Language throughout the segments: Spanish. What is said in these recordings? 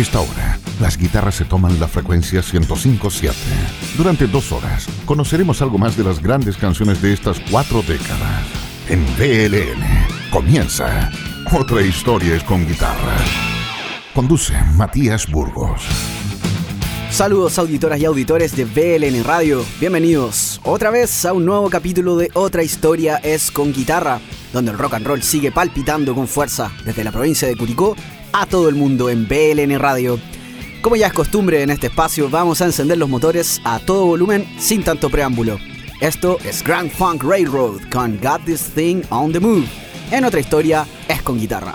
esta hora, las guitarras se toman la frecuencia 105.7. Durante dos horas, conoceremos algo más de las grandes canciones de estas cuatro décadas. En BLN comienza Otra historia es con guitarra. Conduce Matías Burgos. Saludos auditoras y auditores de BLN Radio. Bienvenidos otra vez a un nuevo capítulo de Otra historia es con guitarra, donde el rock and roll sigue palpitando con fuerza desde la provincia de Curicó a todo el mundo en BLN Radio. Como ya es costumbre en este espacio, vamos a encender los motores a todo volumen sin tanto preámbulo. Esto es Grand Funk Railroad con Got This Thing on the Move. En otra historia es con guitarra.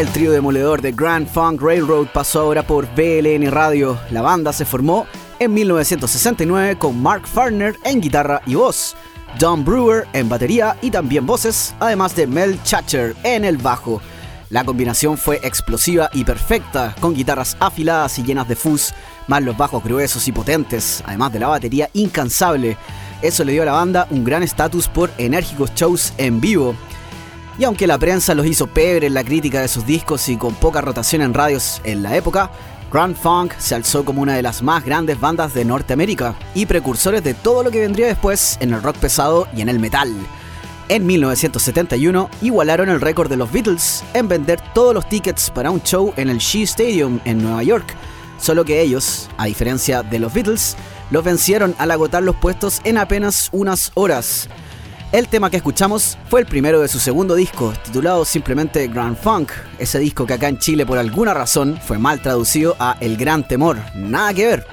El trío demoledor de Grand Funk Railroad pasó ahora por BLN Radio. La banda se formó en 1969 con Mark Farner en guitarra y voz, Don Brewer en batería y también voces, además de Mel Chacher en el bajo. La combinación fue explosiva y perfecta, con guitarras afiladas y llenas de fuzz, más los bajos gruesos y potentes, además de la batería incansable. Eso le dio a la banda un gran estatus por enérgicos shows en vivo, y aunque la prensa los hizo pebre en la crítica de sus discos y con poca rotación en radios en la época, Grand Funk se alzó como una de las más grandes bandas de Norteamérica y precursores de todo lo que vendría después en el rock pesado y en el metal. En 1971 igualaron el récord de los Beatles en vender todos los tickets para un show en el Shea Stadium en Nueva York, solo que ellos, a diferencia de los Beatles, los vencieron al agotar los puestos en apenas unas horas. El tema que escuchamos fue el primero de su segundo disco, titulado simplemente Grand Funk, ese disco que acá en Chile por alguna razón fue mal traducido a El Gran Temor, nada que ver.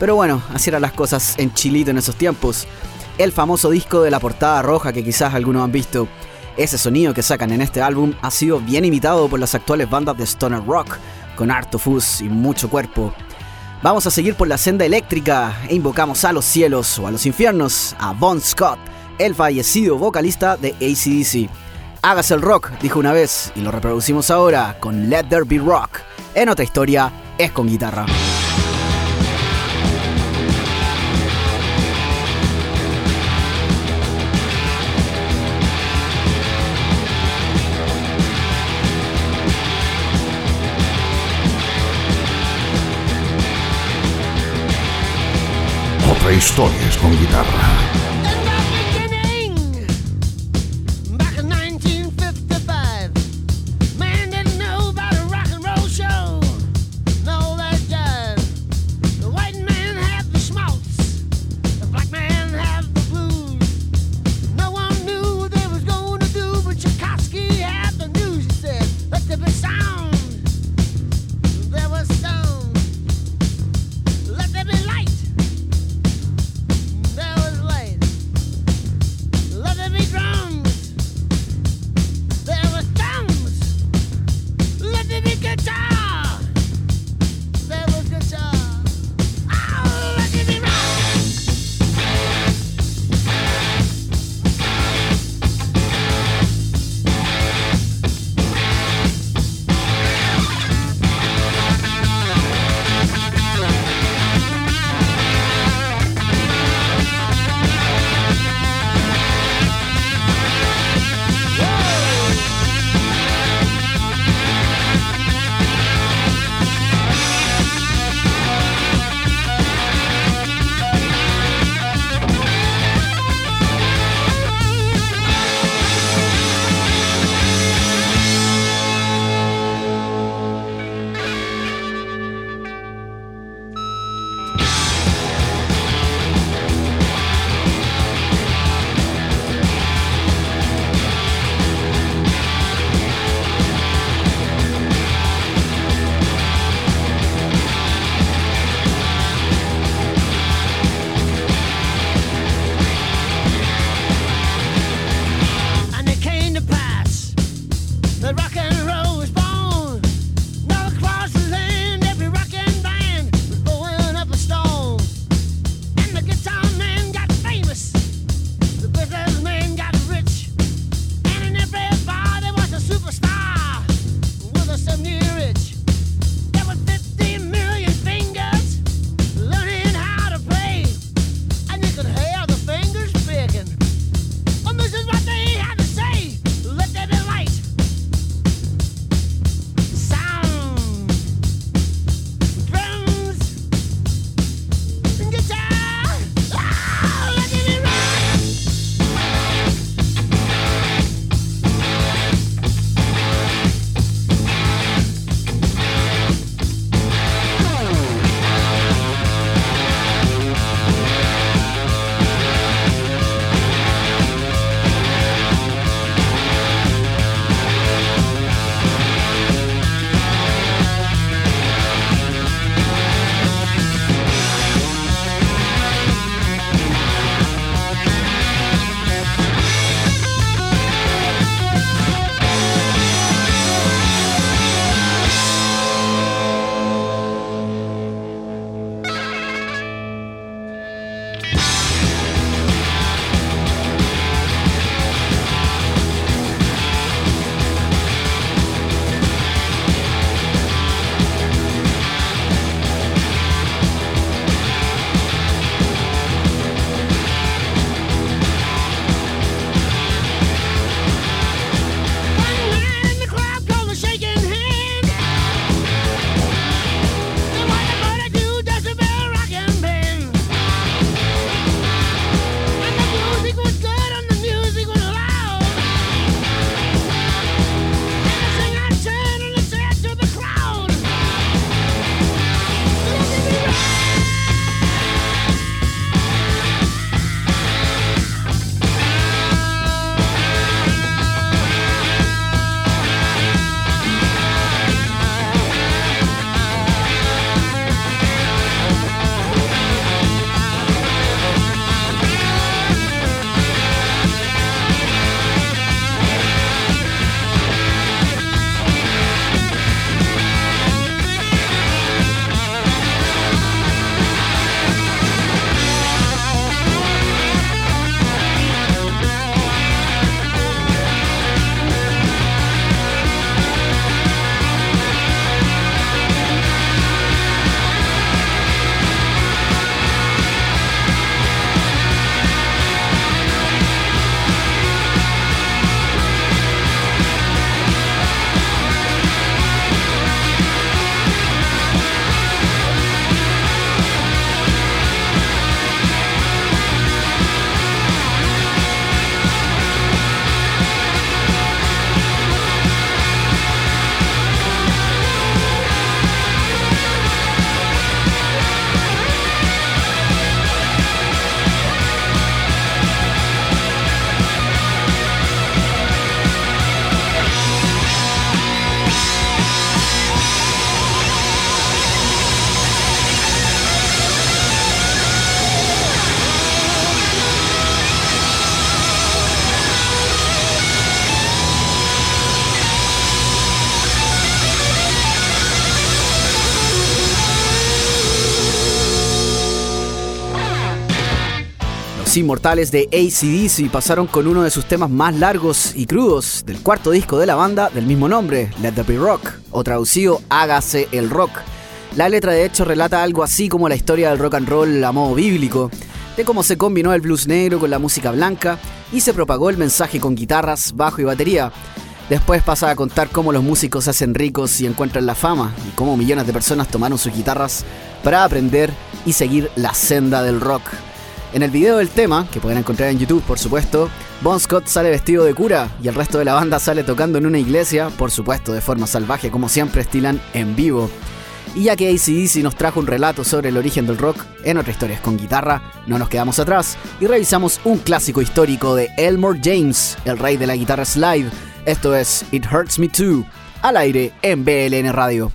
Pero bueno, así eran las cosas en Chilito en esos tiempos. El famoso disco de la portada roja que quizás algunos han visto. Ese sonido que sacan en este álbum ha sido bien imitado por las actuales bandas de stoner rock, con harto fuzz y mucho cuerpo. Vamos a seguir por la senda eléctrica e invocamos a los cielos o a los infiernos, a Bon Scott, el fallecido vocalista de ACDC. Hágase el rock, dijo una vez, y lo reproducimos ahora con Let There Be Rock. En otra historia, es con guitarra. Otra historia es con guitarra. Los inmortales de ACDC pasaron con uno de sus temas más largos y crudos del cuarto disco de la banda del mismo nombre, Let the Be Rock, o traducido Hágase el Rock. La letra de hecho relata algo así como la historia del rock and roll a modo bíblico, de cómo se combinó el blues negro con la música blanca y se propagó el mensaje con guitarras, bajo y batería. Después pasa a contar cómo los músicos se hacen ricos y encuentran la fama, y cómo millones de personas tomaron sus guitarras para aprender y seguir la senda del rock. En el video del tema, que pueden encontrar en YouTube por supuesto, Bon Scott sale vestido de cura y el resto de la banda sale tocando en una iglesia, por supuesto de forma salvaje como siempre estilan en vivo. Y ya que ACDC nos trajo un relato sobre el origen del rock en otras historias con guitarra, no nos quedamos atrás y revisamos un clásico histórico de Elmore James, el rey de la guitarra slide. Esto es It Hurts Me Too, al aire en BLN Radio.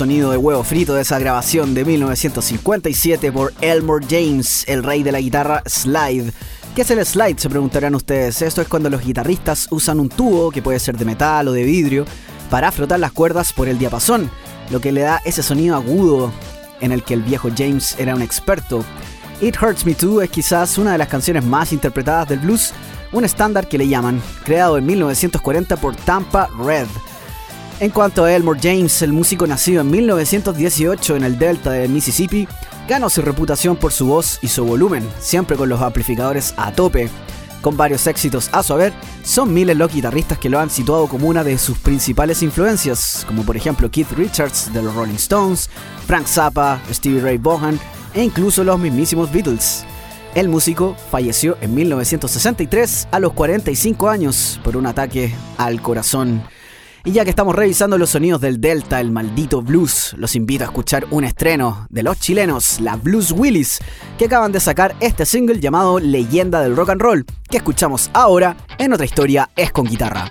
Sonido de huevo frito de esa grabación de 1957 por Elmore James, el rey de la guitarra slide. ¿Qué es el slide? Se preguntarán ustedes. Esto es cuando los guitarristas usan un tubo, que puede ser de metal o de vidrio, para frotar las cuerdas por el diapasón, lo que le da ese sonido agudo en el que el viejo James era un experto. It Hurts Me Too es quizás una de las canciones más interpretadas del blues, un estándar que le llaman, creado en 1940 por Tampa Red. En cuanto a Elmore James, el músico nacido en 1918 en el delta del Mississippi, ganó su reputación por su voz y su volumen, siempre con los amplificadores a tope. Con varios éxitos a su haber, son miles los guitarristas que lo han situado como una de sus principales influencias, como por ejemplo Keith Richards de los Rolling Stones, Frank Zappa, Stevie Ray Vaughan e incluso los mismísimos Beatles. El músico falleció en 1963 a los 45 años por un ataque al corazón. Y ya que estamos revisando los sonidos del Delta, el maldito blues, los invito a escuchar un estreno de los chilenos, la Blues Willis, que acaban de sacar este single llamado Leyenda del Rock and Roll, que escuchamos ahora en otra historia es con guitarra.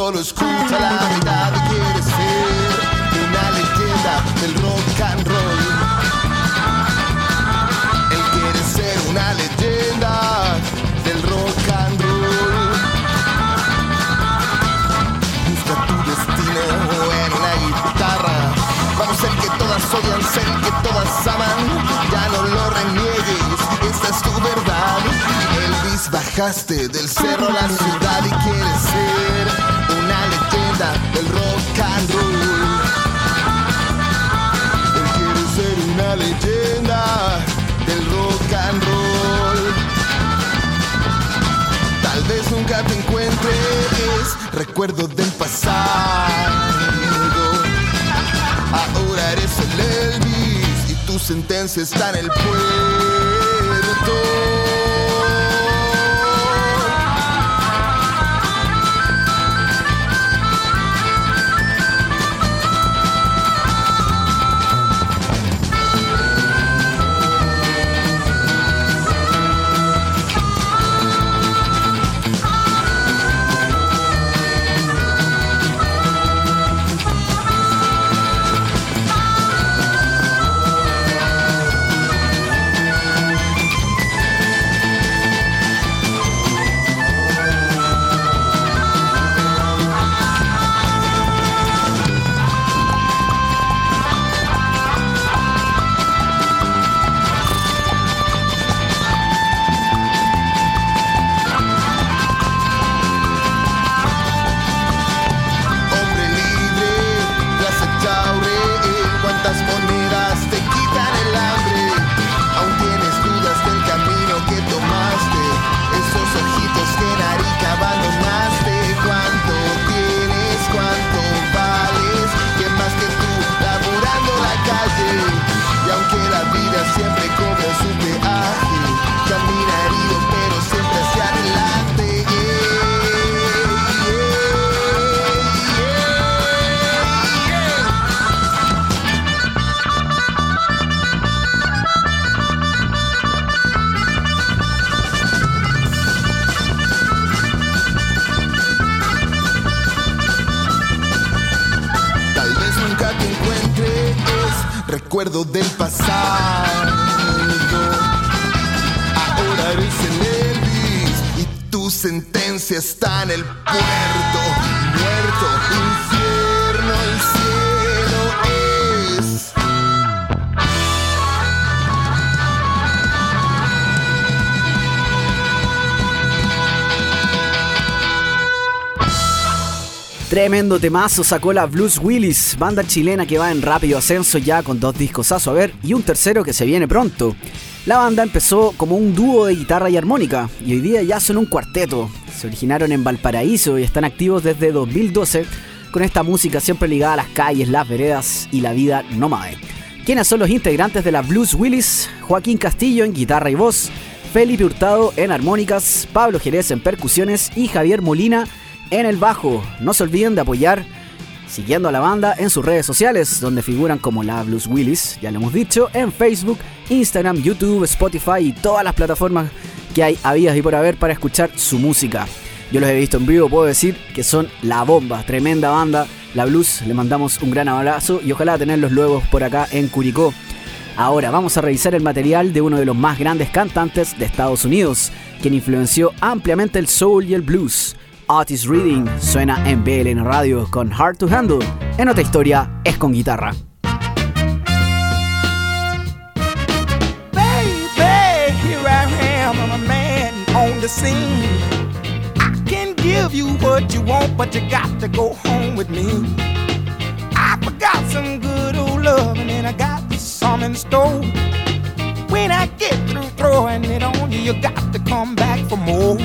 Solo escucha la verdad y quiere ser una leyenda del rock and roll. Él quiere ser una leyenda del rock and roll. Busca tu destino en una guitarra. Vamos ser que todas odian, ser que todas aman. Ya no lo reniegues, esta es tu verdad. Elvis, bajaste del cerro a la ciudad y quieres ser and. Él quiere ser una leyenda del rock and roll. Tal vez nunca te encuentres, recuerdo del pasado. Ahora eres el Elvis y tu sentencia está en el puerto. Tremendo temazo sacó la Blues Willis, banda chilena que va en rápido ascenso ya con dos discos a su haber y un tercero que se viene pronto. La banda empezó como un dúo de guitarra y armónica y hoy día ya son un cuarteto. Se originaron en Valparaíso y están activos desde 2012 con esta música siempre ligada a las calles, las veredas y la vida nómade. ¿Quiénes son los integrantes de la Blues Willis? Joaquín Castillo en guitarra y voz, Felipe Hurtado en armónicas, Pablo Jerez en percusiones y Javier Molina en el bajo. No se olviden de apoyar siguiendo a la banda en sus redes sociales, donde figuran como la Blues Willis, ya lo hemos dicho, en Facebook, Instagram, YouTube, Spotify y todas las plataformas que hay habidas y por haber para escuchar su música. Yo los he visto en vivo, puedo decir que son la bomba, tremenda banda. La Blues, le mandamos un gran abrazo y ojalá tenerlos luego por acá en Curicó. Ahora vamos a revisar el material de uno de los más grandes cantantes de Estados Unidos, quien influenció ampliamente el soul y el blues. Otis Reading suena en BLN Radio con Hard to Handle. En otra historia es con guitarra. Baby, here I am, I'm a man on the scene. I can give you what you want, but you got to go home with me. I forgot some good old love, and then I got some in store. When I get through throwing it on you, you got to come back for more.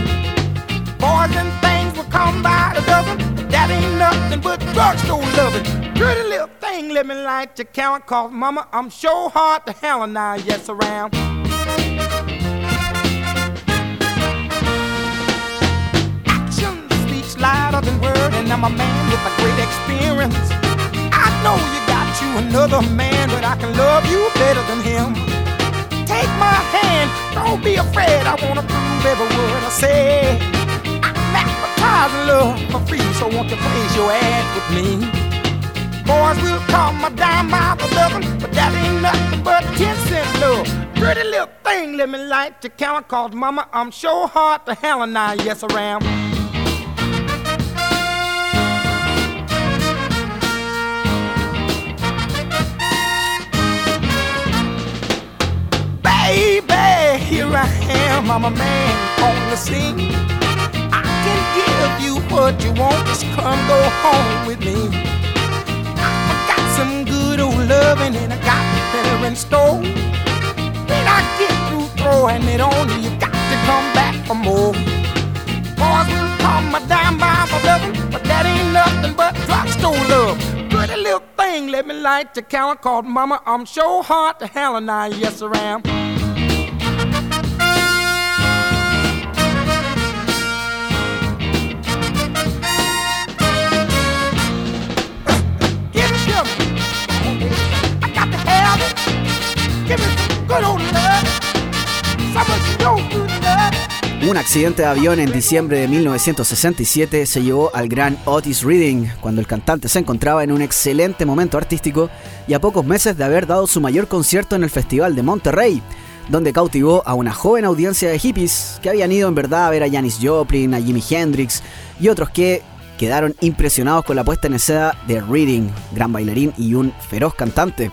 Boys and things come by the dozen. That ain't nothing but drugstore loving. Pretty little thing, let me light your count, cause mama, I'm sure hard to hell now, yes, around. Action speaks louder than word, and I'm a man with a great experience. I know you got you another man, but I can love you better than him. Take my hand, don't be afraid, I wanna prove every word I say. I'm love for free, so won't you praise your ad with me? Boys will call my dime by the dozen, but that ain't nothing but 10 cent love. Pretty little thing, let me light your count, cause mama, I'm sure hard to hell and I, yes, I am. Baby, here I am, I'm a man on the scene. Give you what you want, just come go home with me. I got some good old loving and I got better in store. When I get through throwing it on you, you got to come back for more. Boys will call my dime by my loving, but that ain't nothing but drugstore love. Pretty little thing, let me light the count called Mama. I'm sure hard to hell and I, yes, I am. Un accidente de avión en diciembre de 1967 se llevó al gran Otis Reading cuando el cantante se encontraba en un excelente momento artístico y a pocos meses de haber dado su mayor concierto en el Festival de Monterrey, donde cautivó a una joven audiencia de hippies que habían ido en verdad a ver a Janis Joplin, a Jimi Hendrix y otros que quedaron impresionados con la puesta en escena de Reading, gran bailarín y un feroz cantante.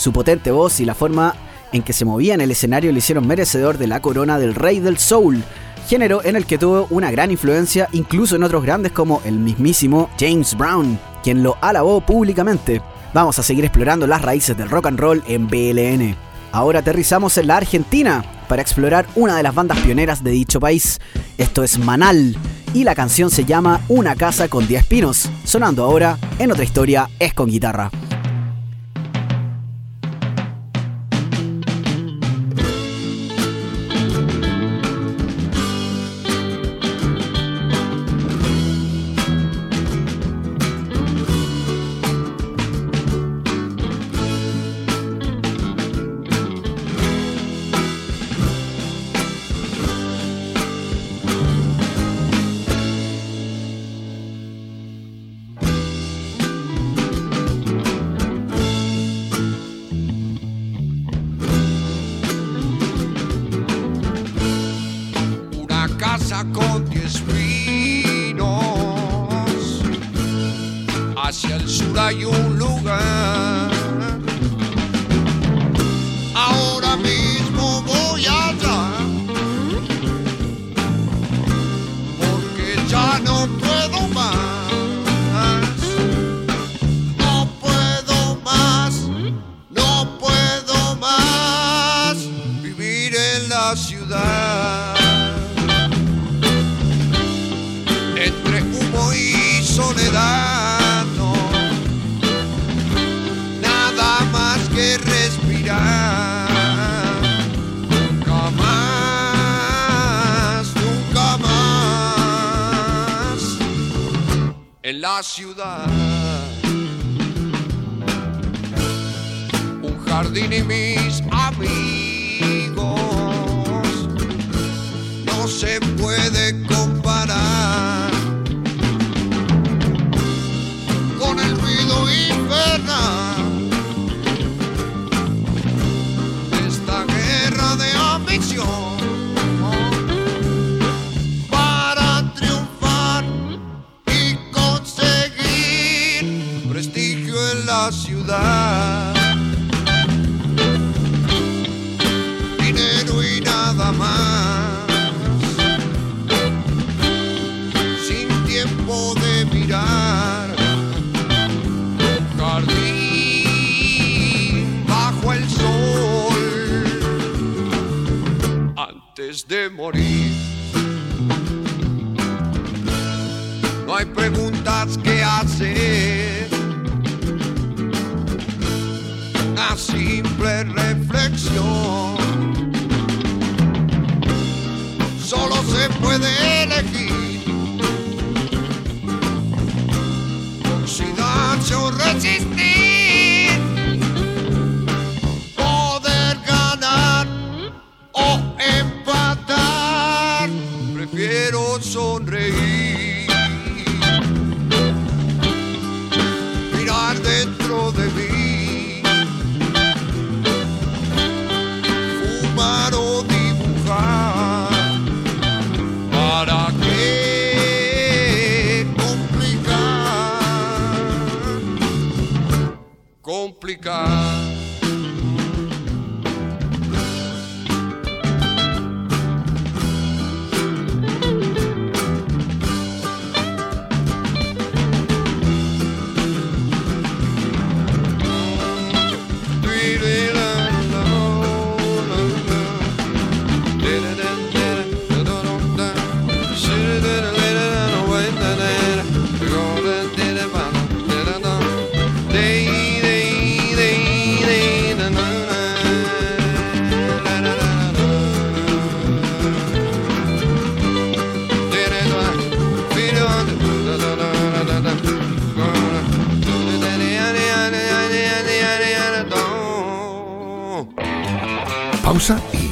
Su potente voz y la forma en que se movía en el escenario le hicieron merecedor de la corona del rey del soul, género en el que tuvo una gran influencia incluso en otros grandes como el mismísimo James Brown, quien lo alabó públicamente. Vamos a seguir explorando las raíces del rock and roll en BLN. Ahora aterrizamos en la Argentina para explorar una de las bandas pioneras de dicho país. Esto es Manal y la canción se llama Una casa con 10 pinos, sonando ahora en otra historia es con guitarra.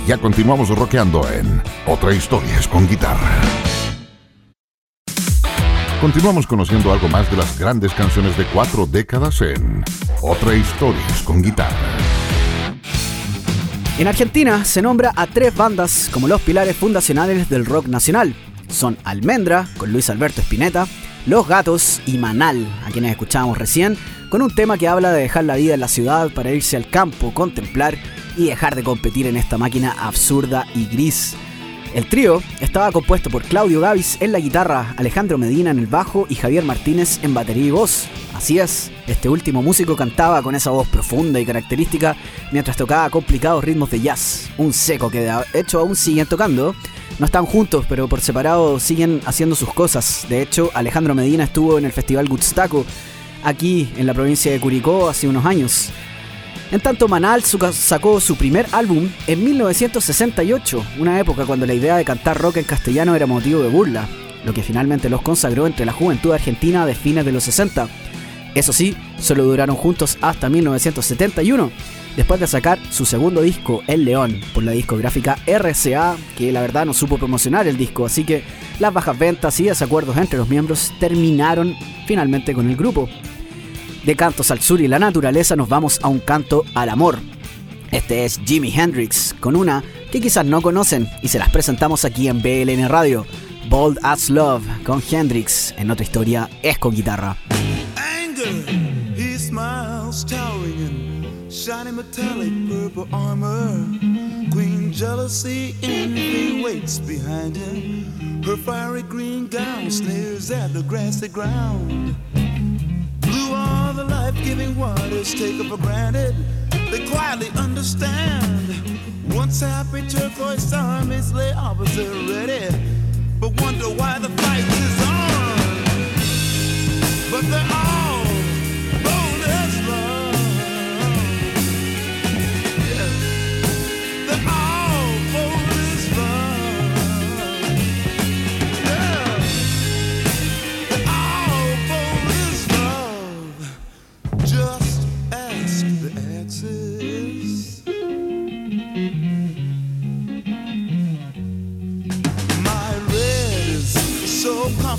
Ya continuamos rockeando en Otra Historia es con guitarra. Continuamos conociendo algo más de las grandes canciones de cuatro décadas en Otra Historia es con guitarra. En Argentina se nombra a tres bandas como los pilares fundacionales del rock nacional. Son Almendra, con Luis Alberto Spinetta, Los Gatos y Manal, a quienes escuchábamos recién, con un tema que habla de dejar la vida en la ciudad para irse al campo, contemplar y dejar de competir en esta máquina absurda y gris. El trío estaba compuesto por Claudio Gavis en la guitarra, Alejandro Medina en el bajo y Javier Martínez en batería y voz. Así es, este último músico cantaba con esa voz profunda y característica mientras tocaba complicados ritmos de jazz, un seco que de hecho aún siguen tocando. No están juntos, pero por separado siguen haciendo sus cosas. De hecho, Alejandro Medina estuvo en el Festival Gutstaco, aquí en la provincia de Curicó, hace unos años. En tanto, Manal sacó su primer álbum en 1968, una época cuando la idea de cantar rock en castellano era motivo de burla, lo que finalmente los consagró entre la juventud argentina de fines de los 60. Eso sí, solo duraron juntos hasta 1971, después de sacar su segundo disco, El León, por la discográfica RCA, que la verdad no supo promocionar el disco, así que las bajas ventas y desacuerdos entre los miembros terminaron finalmente con el grupo. De cantos al sur y la naturaleza nos vamos a un canto al amor. Este es Jimi Hendrix, con una que quizás no conocen y se las presentamos aquí en BLN Radio. Bold as Love con Hendrix, en otra historia es con guitarra. anger. He smiles, towering in shiny metallic purple armor. Queen jealousy, envy waits behind him. Her fiery green gown sneers at the grassy ground. Are the life-giving waters taken for granted. They quietly understand. Once happy turquoise armies lay opposite ready, but wonder why the fight is on. But they're all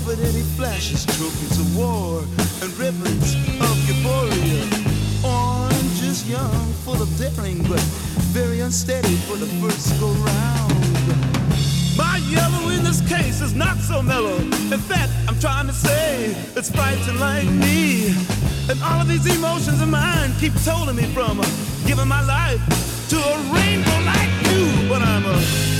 so any he flashes trophies of war and ribbons of euphoria. Orange is young, full of daring, but very unsteady for the first go round. My yellow in this case is not so mellow. In fact, I'm trying to say it's fighting like me. And all of these emotions of mine keep holding me from giving my life to a rainbow like you. But I'm a,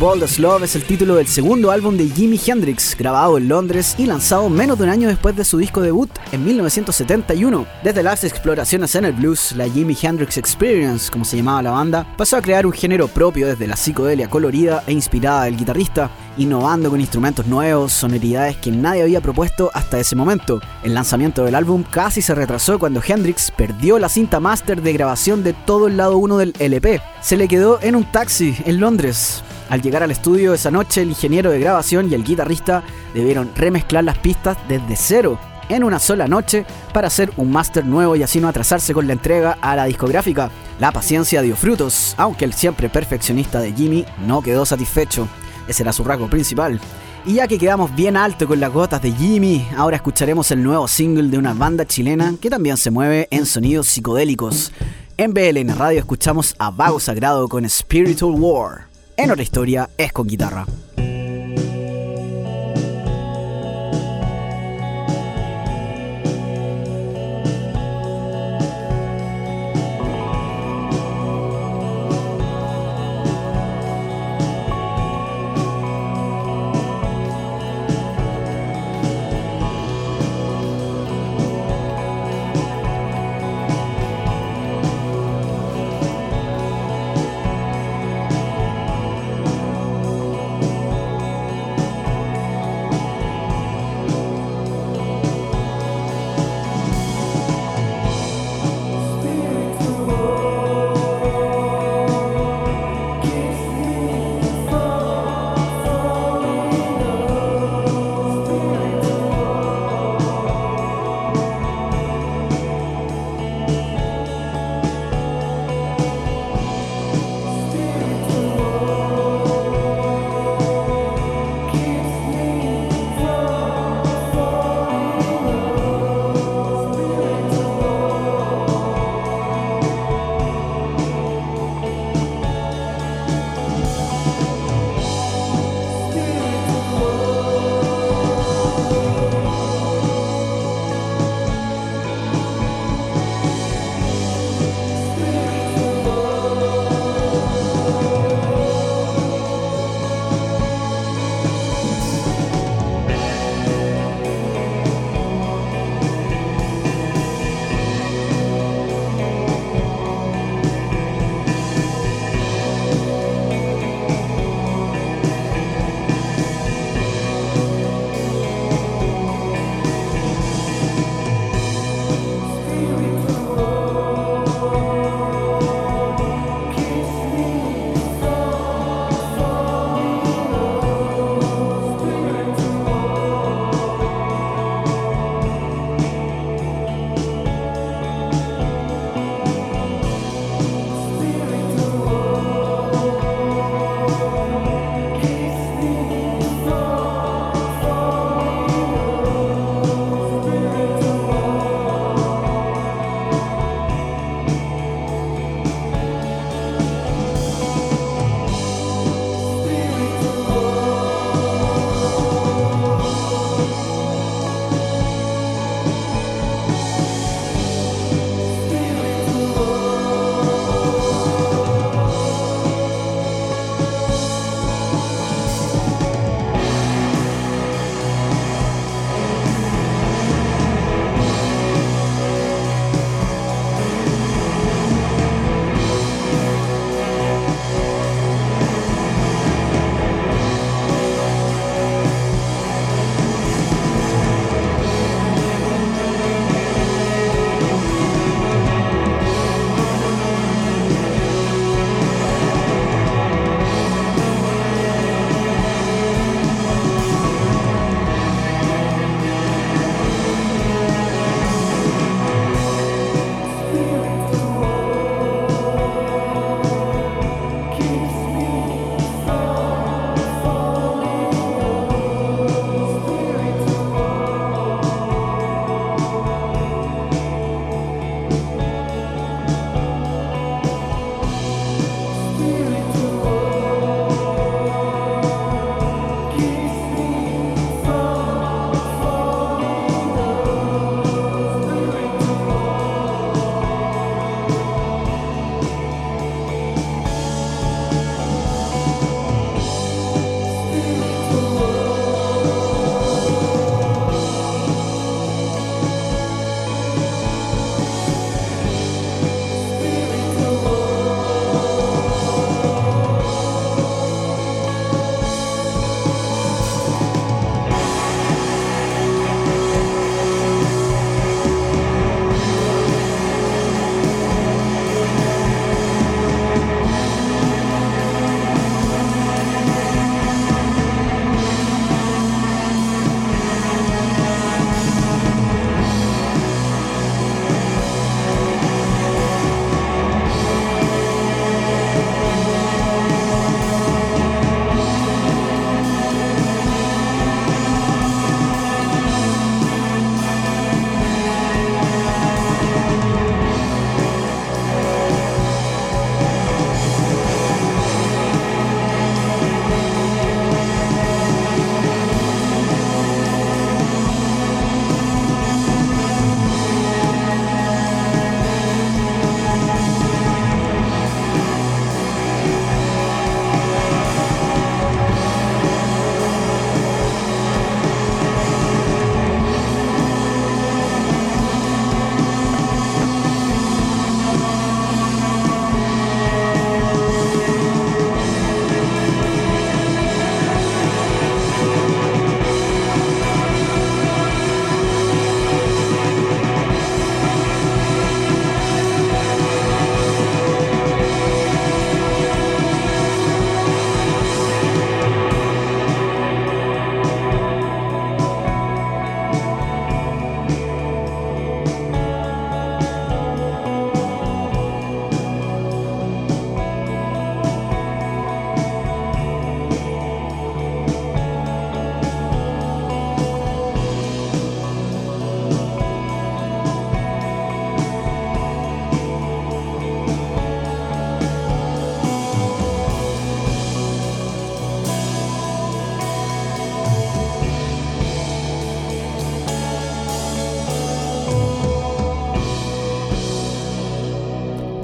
Bold as Love es el título del segundo álbum de Jimi Hendrix, grabado en Londres y lanzado menos de un año después de su disco debut en 1971. Desde las exploraciones en el blues, la Jimi Hendrix Experience, como se llamaba la banda, pasó a crear un género propio desde la psicodelia colorida e inspirada del guitarrista, innovando con instrumentos nuevos, sonoridades que nadie había propuesto hasta ese momento. El lanzamiento del álbum casi se retrasó cuando Hendrix perdió la cinta máster de grabación de todo el lado 1 del LP. Se le quedó en un taxi en Londres. Al llegar al estudio esa noche, el ingeniero de grabación y el guitarrista debieron remezclar las pistas desde cero en una sola noche para hacer un máster nuevo y así no atrasarse con la entrega a la discográfica. La paciencia dio frutos, aunque el siempre perfeccionista de Jimmy no quedó satisfecho. Ese era su rasgo principal. Y ya que quedamos bien alto con las gotas de Jimmy, ahora escucharemos el nuevo single de una banda chilena que también se mueve en sonidos psicodélicos. En BLN Radio escuchamos a Vago Sagrado con Spiritual War. En otra historia es con guitarra.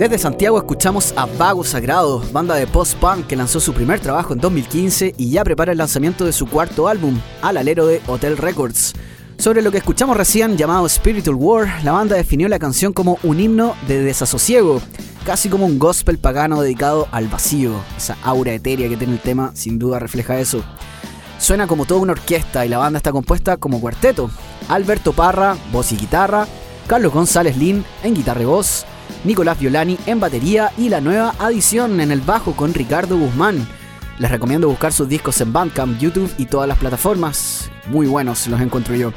Desde Santiago escuchamos a Vago Sagrado, banda de post-punk que lanzó su primer trabajo en 2015 y ya prepara el lanzamiento de su cuarto álbum, al alero de Hotel Records. Sobre lo que escuchamos recién llamado Spiritual War, la banda definió la canción como un himno de desasosiego, casi como un gospel pagano dedicado al vacío. Esa aura etérea que tiene el tema sin duda refleja eso. Suena como toda una orquesta y la banda está compuesta como cuarteto. Alberto Parra, voz y guitarra, Carlos González Lin en guitarra y voz, Nicolás Violani en batería y la nueva adición en el bajo con Ricardo Guzmán. Les recomiendo buscar sus discos en Bandcamp, YouTube y todas las plataformas. Muy buenos los encuentro yo.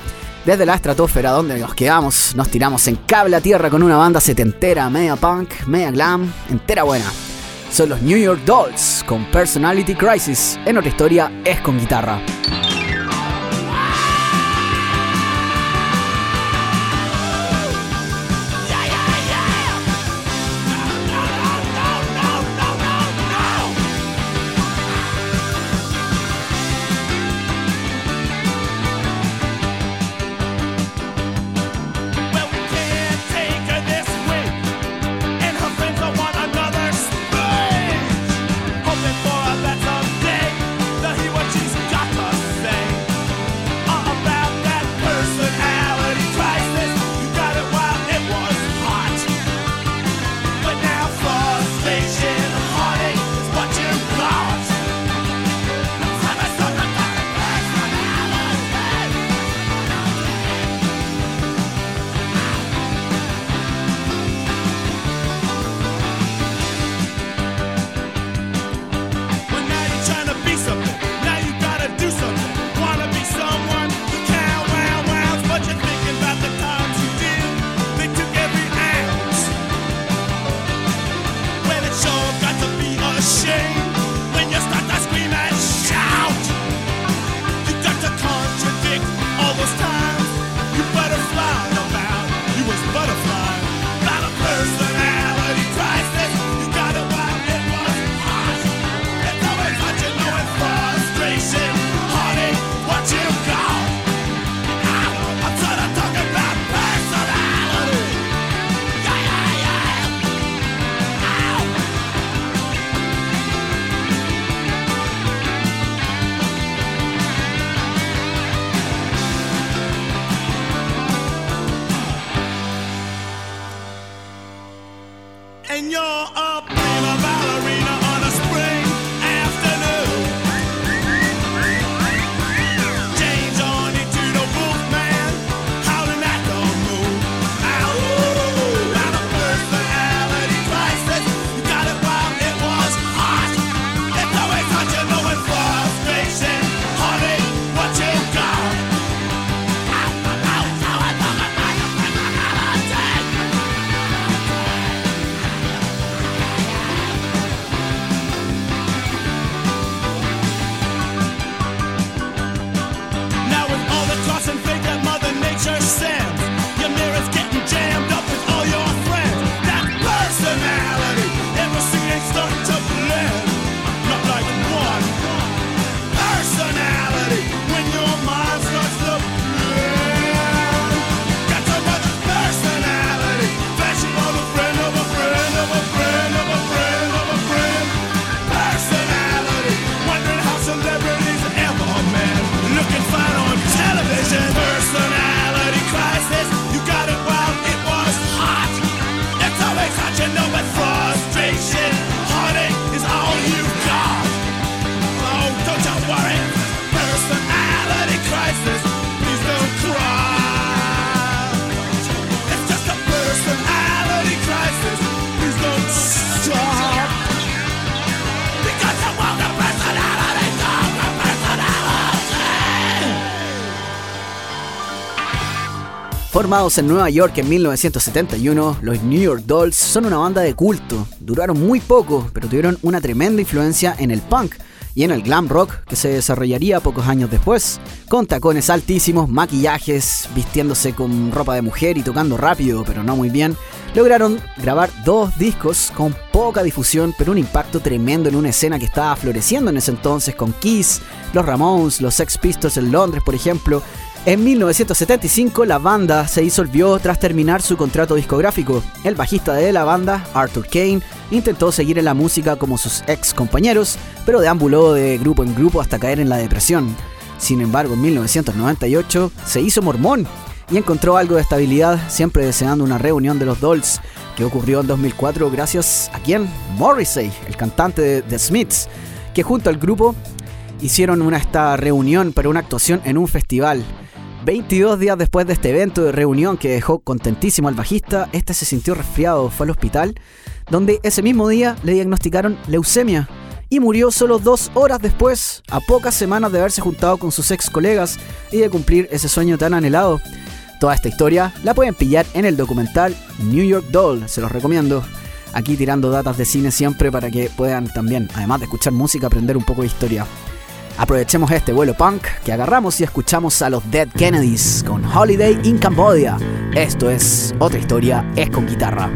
Desde la estratosfera donde nos quedamos, nos tiramos en cable a tierra con una banda setentera, media punk, media glam, entera buena. Son los New York Dolls con Personality Crisis. En otra historia es con guitarra. Formados en Nueva York en 1971, los New York Dolls son una banda de culto. Duraron muy poco, pero tuvieron una tremenda influencia en el punk y en el glam rock que se desarrollaría pocos años después, con tacones altísimos, maquillajes, vistiéndose con ropa de mujer y tocando rápido, pero no muy bien. Lograron grabar dos discos con poca difusión, pero un impacto tremendo en una escena que estaba floreciendo en ese entonces con Kiss, los Ramones, los Sex Pistols en Londres, por ejemplo, En 1975 la banda se disolvió tras terminar su contrato discográfico. El bajista de la banda, Arthur Kane, intentó seguir en la música como sus ex compañeros, pero deambuló de grupo en grupo hasta caer en la depresión. Sin embargo, en 1998 se hizo mormón y encontró algo de estabilidad, siempre deseando una reunión de los Dolls, que ocurrió en 2004 gracias a quien? Morrissey, el cantante de The Smiths, que junto al grupo hicieron una, esta reunión para una actuación en un festival. 22 días después de este evento de reunión que dejó contentísimo al bajista, este se sintió resfriado, fue al hospital, donde ese mismo día le diagnosticaron leucemia y murió solo dos horas después, a pocas semanas de haberse juntado con sus ex colegas y de cumplir ese sueño tan anhelado. Toda esta historia la pueden pillar en el documental New York Doll, se los recomiendo. Aquí tirando datas de cine siempre para que puedan también, además de escuchar música, aprender un poco de historia. Aprovechemos este vuelo punk que agarramos y escuchamos a los Dead Kennedys con Holiday in Cambodia. Esto es otra historia, es con guitarra.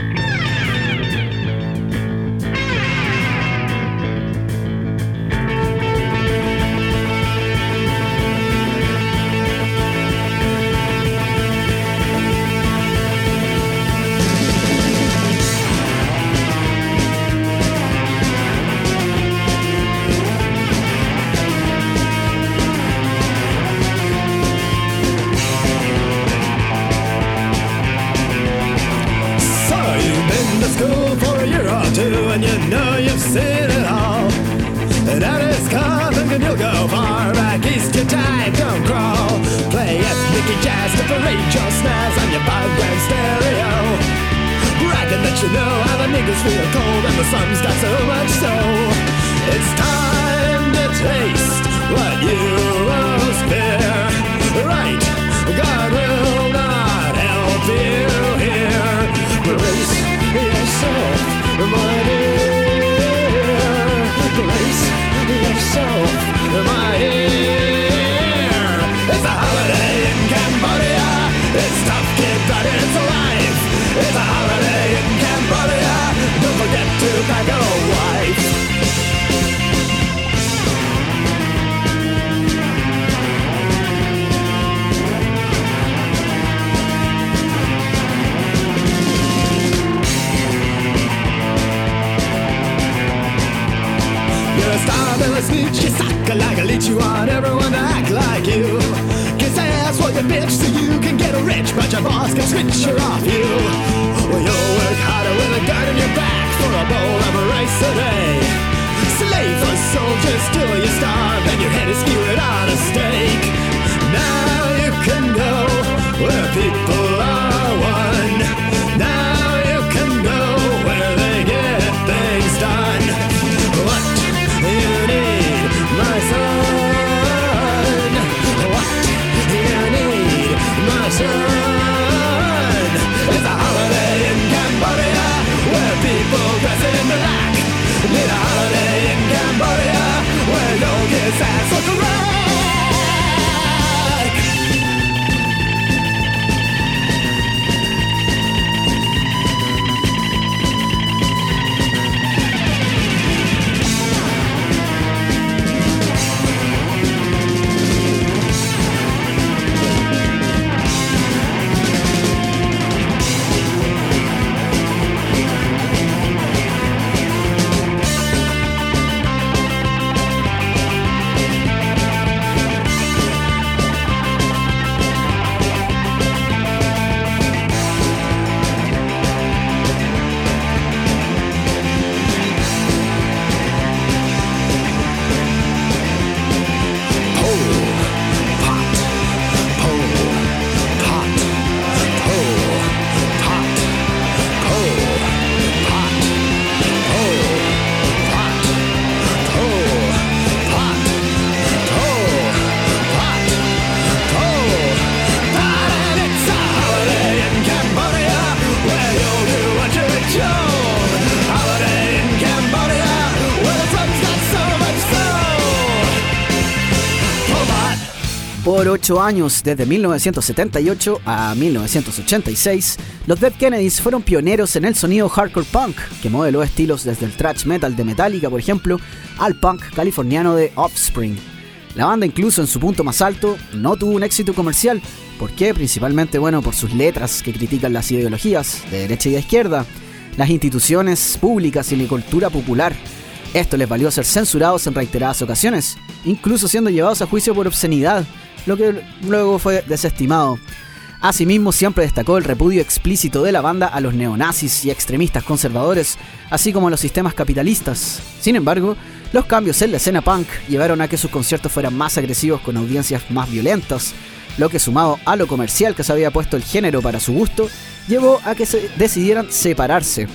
Años, desde 1978 a 1986, los Dead Kennedys fueron pioneros en el sonido hardcore punk, que modeló estilos desde el thrash metal de Metallica, por ejemplo, al punk californiano de Offspring. La banda incluso en su punto más alto no tuvo un éxito comercial. ¿Por qué? Principalmente bueno por sus letras que critican las ideologías de derecha y de izquierda, las instituciones públicas y la cultura popular. Esto les valió ser censurados en reiteradas ocasiones, incluso siendo llevados a juicio por obscenidad, lo que luego fue desestimado. Asimismo, siempre destacó el repudio explícito de la banda a los neonazis y extremistas conservadores, así como a los sistemas capitalistas. Sin embargo, los cambios en la escena punk llevaron a que sus conciertos fueran más agresivos con audiencias más violentas, lo que sumado a lo comercial que se había puesto el género para su gusto, llevó a que se decidieran separarse.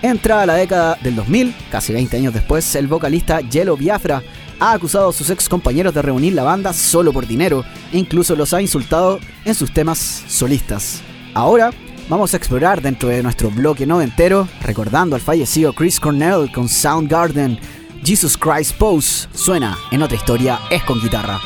Entrada la década del 2000, casi 20 años después, el vocalista Yellow Biafra ha acusado a sus ex compañeros de reunir la banda solo por dinero e incluso los ha insultado en sus temas solistas. Ahora vamos a explorar dentro de nuestro bloque noventero, recordando al fallecido Chris Cornell con Soundgarden Jesus Christ Pose suena en otra historia, es con guitarra.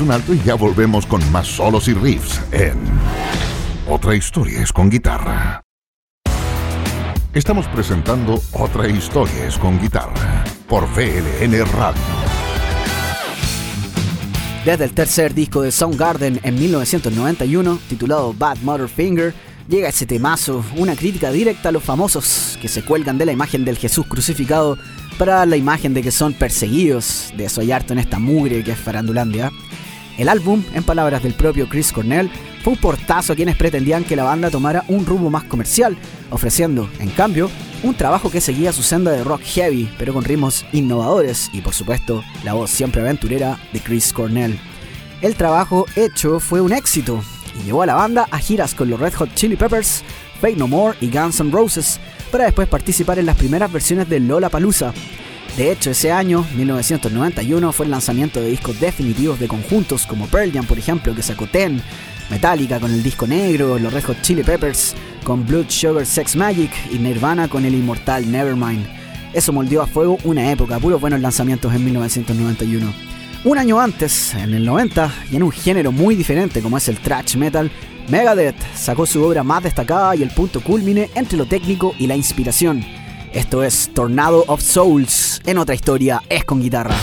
Un alto y ya volvemos con más solos y riffs en Otra historia es con guitarra. Estamos presentando Otra historia es con guitarra por VLN Radio. Desde el tercer disco de Soundgarden en 1991, titulado Bad Mother Finger, llega ese temazo, una crítica directa a los famosos que se cuelgan de la imagen del Jesús crucificado para dar la imagen de que son perseguidos, de eso harto en esta mugre que es Farandulandia. El álbum, en palabras del propio Chris Cornell, fue un portazo a quienes pretendían que la banda tomara un rumbo más comercial, ofreciendo, en cambio, un trabajo que seguía su senda de rock heavy, pero con ritmos innovadores y por supuesto la voz siempre aventurera de Chris Cornell. El trabajo hecho fue un éxito y llevó a la banda a giras con los Red Hot Chili Peppers, Fate No More y Guns N' Roses, para después participar en las primeras versiones de Lola Palusa. De hecho, ese año, 1991, fue el lanzamiento de discos definitivos de conjuntos como Pearl Jam, por ejemplo, que sacó Ten, Metallica con el disco negro, los Red Chili Peppers con Blood Sugar Sex Magic y Nirvana con el inmortal Nevermind. Eso moldeó a fuego una época, puros buenos lanzamientos en 1991. Un año antes, en el 90, y en un género muy diferente como es el thrash metal, Megadeth sacó su obra más destacada y el punto culmine entre lo técnico y la inspiración. Esto es Tornado of Souls, en otra historia es con guitarra.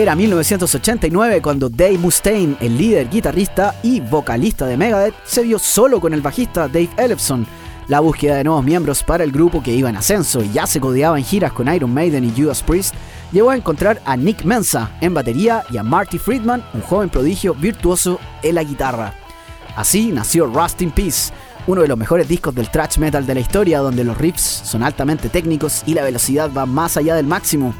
Era 1989 cuando Dave Mustaine, el líder guitarrista y vocalista de Megadeth, se vio solo con el bajista Dave Ellefson. La búsqueda de nuevos miembros para el grupo que iba en ascenso y ya se codeaba en giras con Iron Maiden y Judas Priest, llevó a encontrar a Nick Mensa en batería y a Marty Friedman, un joven prodigio virtuoso en la guitarra. Así nació Rust in Peace, uno de los mejores discos del thrash metal de la historia, donde los riffs son altamente técnicos y la velocidad va más allá del máximo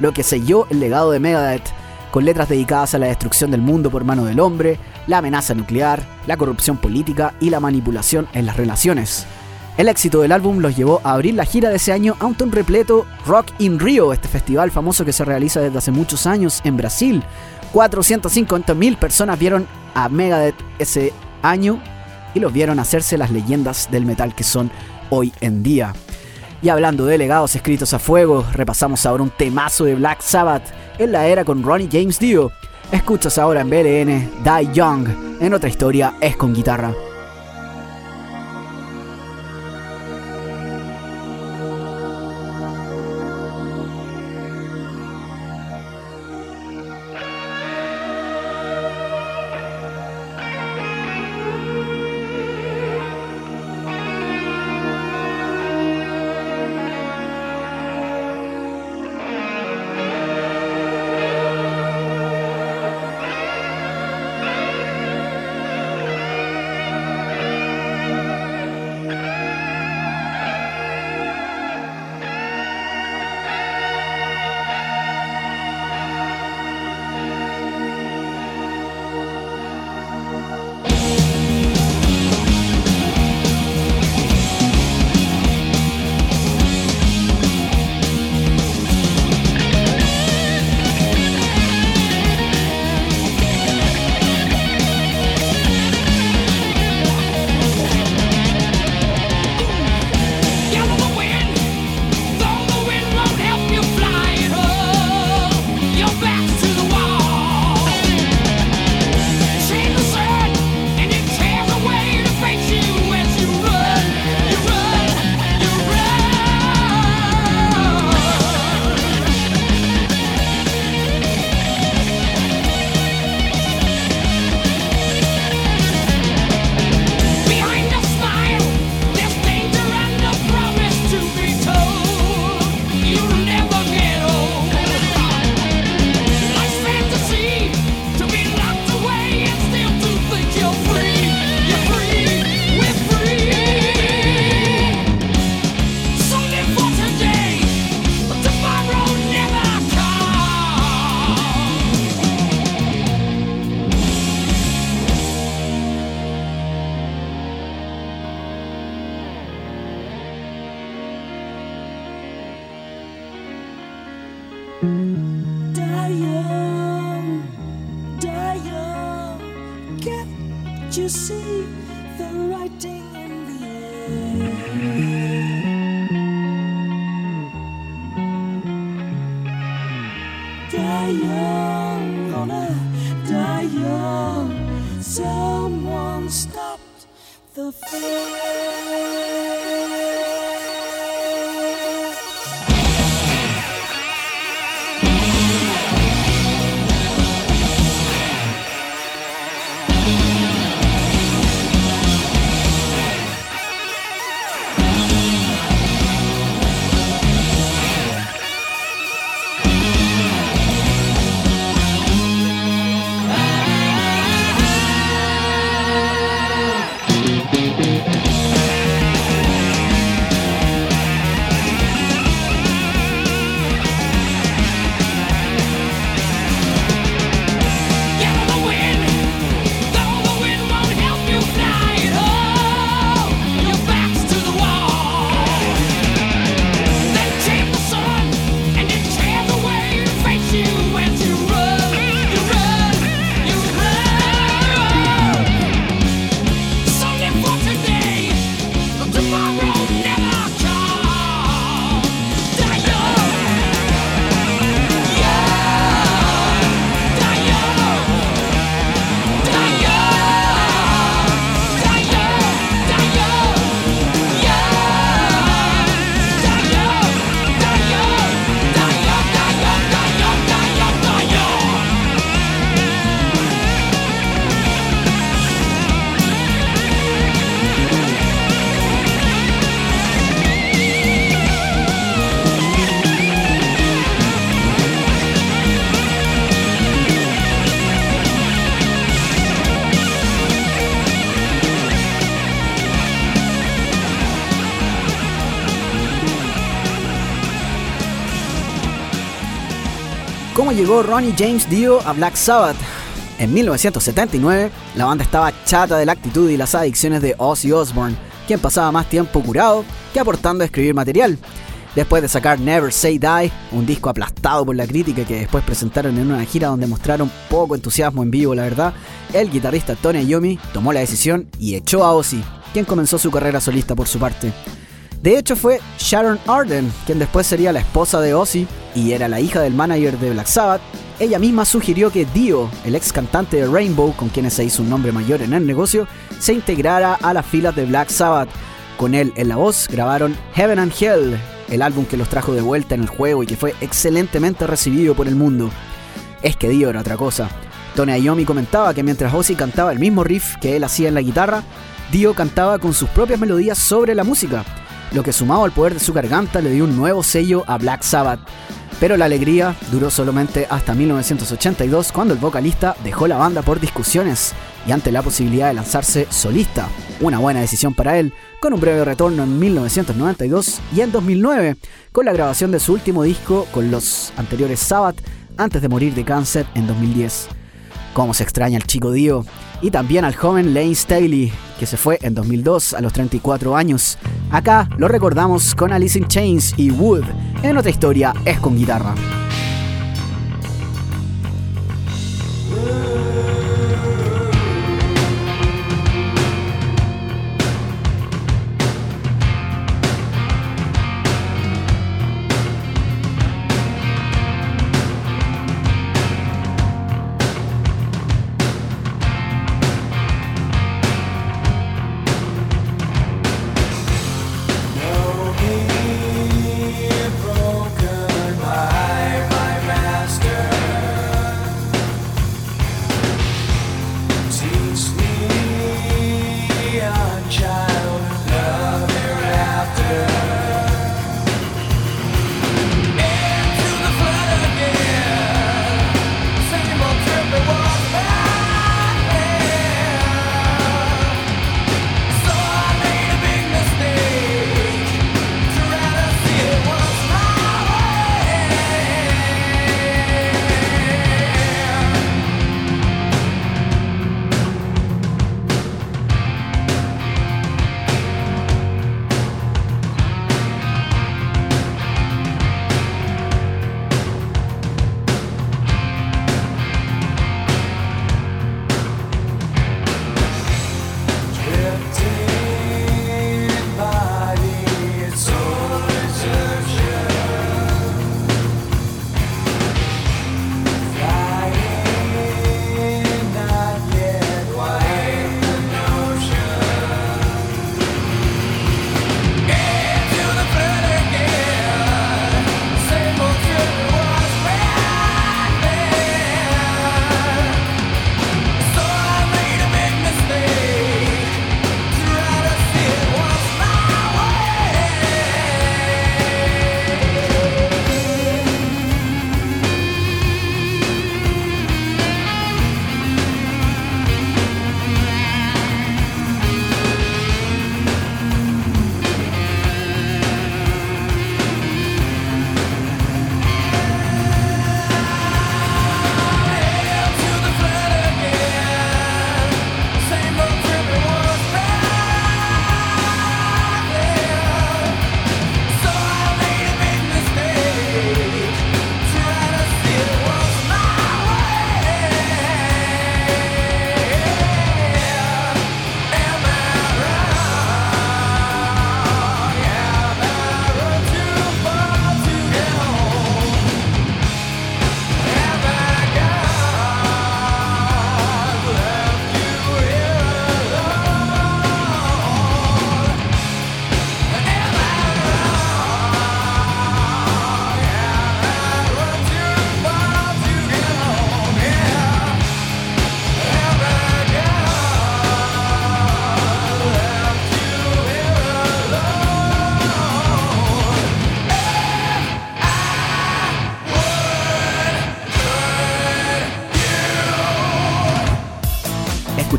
lo que selló el legado de Megadeth, con letras dedicadas a la destrucción del mundo por mano del hombre, la amenaza nuclear, la corrupción política y la manipulación en las relaciones. El éxito del álbum los llevó a abrir la gira de ese año a un repleto Rock in Rio, este festival famoso que se realiza desde hace muchos años en Brasil. 450.000 personas vieron a Megadeth ese año y los vieron hacerse las leyendas del metal que son hoy en día. Y hablando de legados escritos a fuego, repasamos ahora un temazo de Black Sabbath en la era con Ronnie James Dio. Escuchas ahora en BLN Die Young, en otra historia es con guitarra. Llegó Ronnie James Dio a Black Sabbath. En 1979, la banda estaba chata de la actitud y las adicciones de Ozzy Osbourne, quien pasaba más tiempo curado que aportando a escribir material. Después de sacar Never Say Die, un disco aplastado por la crítica que después presentaron en una gira donde mostraron poco entusiasmo en vivo, la verdad, el guitarrista Tony Iommi tomó la decisión y echó a Ozzy, quien comenzó su carrera solista por su parte. De hecho fue Sharon Arden, quien después sería la esposa de Ozzy y era la hija del manager de Black Sabbath. Ella misma sugirió que Dio, el ex cantante de Rainbow, con quienes se hizo un nombre mayor en el negocio, se integrara a las filas de Black Sabbath. Con él en la voz grabaron Heaven and Hell, el álbum que los trajo de vuelta en el juego y que fue excelentemente recibido por el mundo. Es que Dio era otra cosa. Tony Iommi comentaba que mientras Ozzy cantaba el mismo riff que él hacía en la guitarra, Dio cantaba con sus propias melodías sobre la música, lo que sumado al poder de su garganta le dio un nuevo sello a Black Sabbath. Pero la alegría duró solamente hasta 1982 cuando el vocalista dejó la banda por discusiones y ante la posibilidad de lanzarse solista. Una buena decisión para él, con un breve retorno en 1992 y en 2009, con la grabación de su último disco con los anteriores Sabbath antes de morir de cáncer en 2010. Cómo se extraña el chico Dio. Y también al joven Lane Staley, que se fue en 2002 a los 34 años. Acá lo recordamos con Alice in Chains y Wood. En otra historia es con guitarra.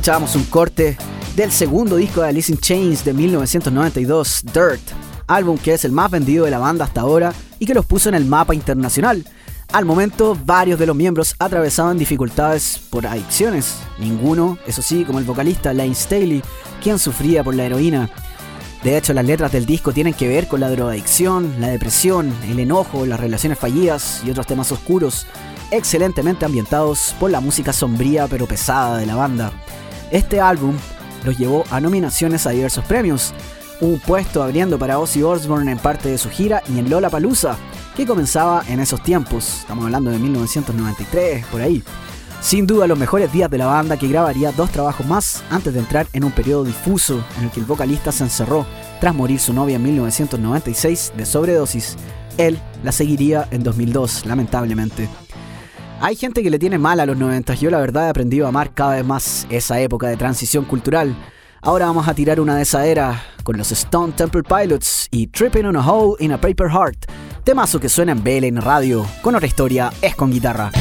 Escuchábamos un corte del segundo disco de Alice in Chains de 1992, Dirt, álbum que es el más vendido de la banda hasta ahora y que los puso en el mapa internacional. Al momento, varios de los miembros atravesaban dificultades por adicciones. Ninguno, eso sí, como el vocalista Lane Staley, quien sufría por la heroína. De hecho, las letras del disco tienen que ver con la drogadicción, la depresión, el enojo, las relaciones fallidas y otros temas oscuros, excelentemente ambientados por la música sombría pero pesada de la banda. Este álbum los llevó a nominaciones a diversos premios, un puesto abriendo para Ozzy Osbourne en parte de su gira y en Lola Palusa, que comenzaba en esos tiempos, estamos hablando de 1993, por ahí. Sin duda los mejores días de la banda que grabaría dos trabajos más antes de entrar en un periodo difuso en el que el vocalista se encerró tras morir su novia en 1996 de sobredosis. Él la seguiría en 2002, lamentablemente. Hay gente que le tiene mal a los 90, yo la verdad he aprendido a amar cada vez más esa época de transición cultural. Ahora vamos a tirar una de esa era con los Stone Temple Pilots y Tripping on a Hole in a Paper Heart, temazo que suena en BLN Radio, con otra historia es con guitarra.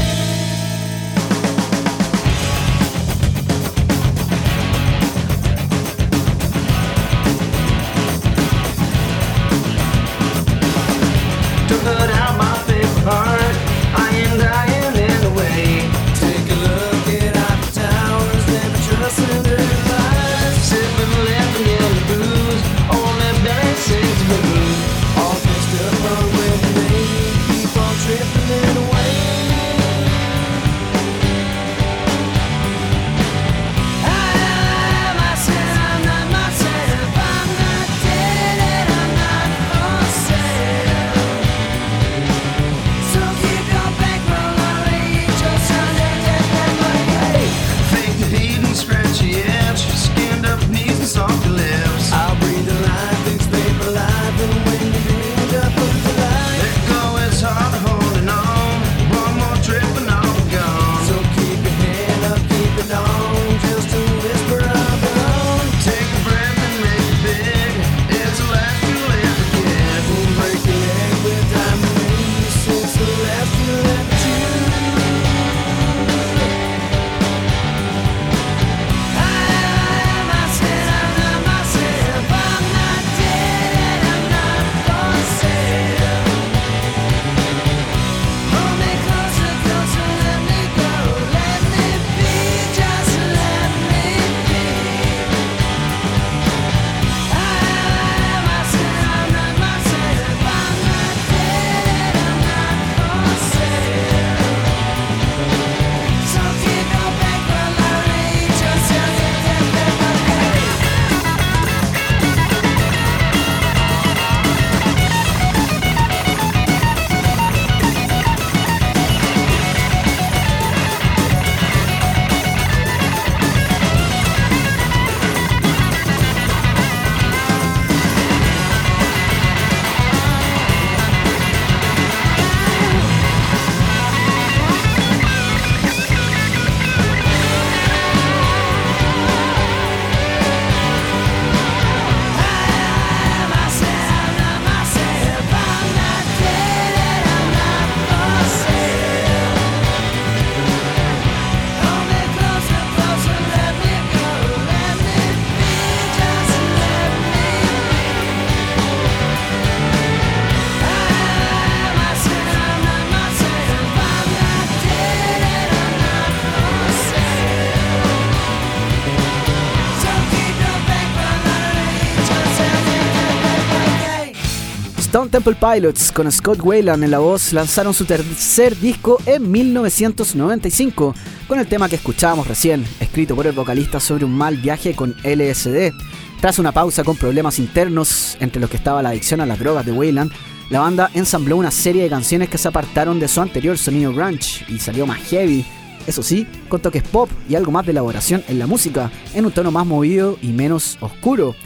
Temple Pilots con Scott Wayland en la voz lanzaron su tercer disco en 1995 con el tema que escuchábamos recién, escrito por el vocalista sobre un mal viaje con LSD. Tras una pausa con problemas internos entre los que estaba la adicción a las drogas de Wayland, la banda ensambló una serie de canciones que se apartaron de su anterior sonido grunge y salió más heavy, eso sí, con toques pop y algo más de elaboración en la música, en un tono más movido y menos oscuro.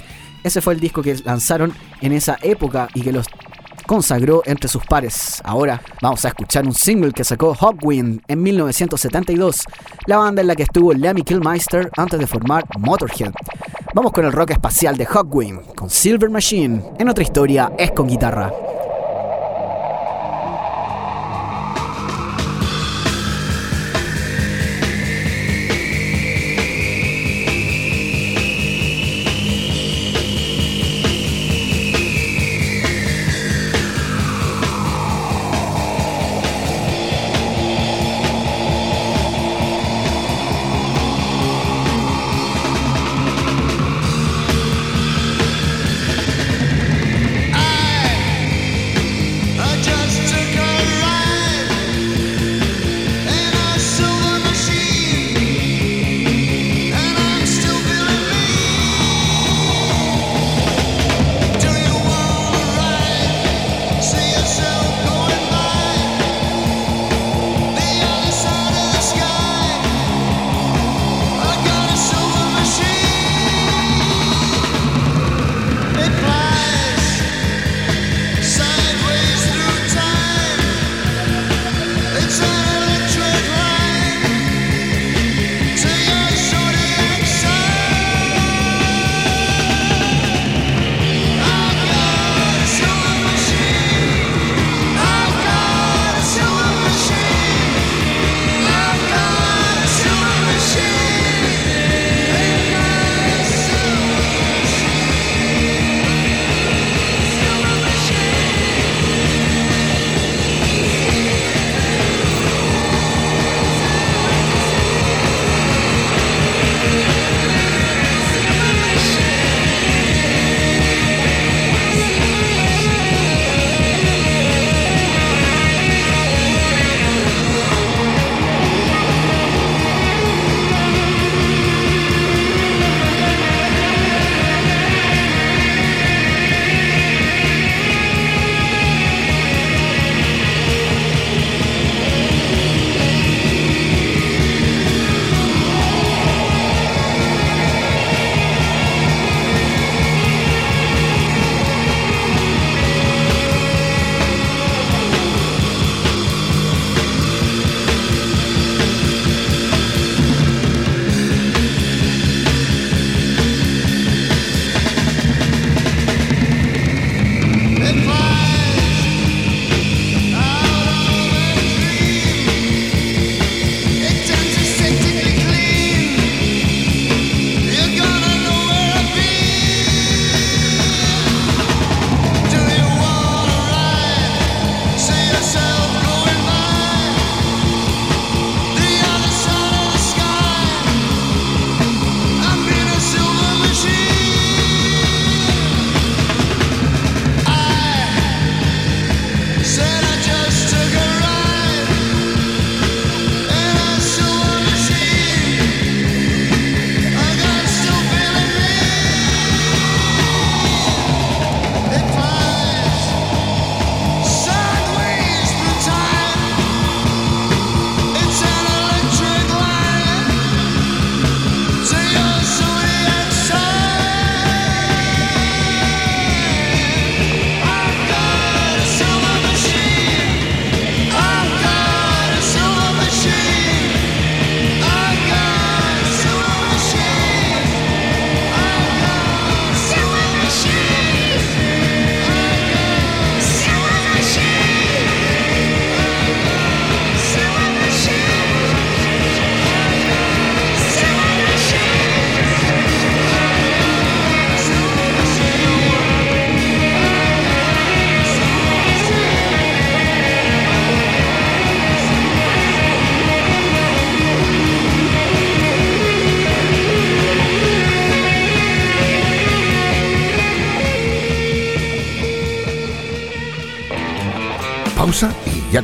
Ese fue el disco que lanzaron en esa época y que los consagró entre sus pares. Ahora vamos a escuchar un single que sacó Hawkwind en 1972, la banda en la que estuvo Lemmy Kilmeister antes de formar Motorhead. Vamos con el rock espacial de Hawkwind, con Silver Machine. En otra historia es con guitarra.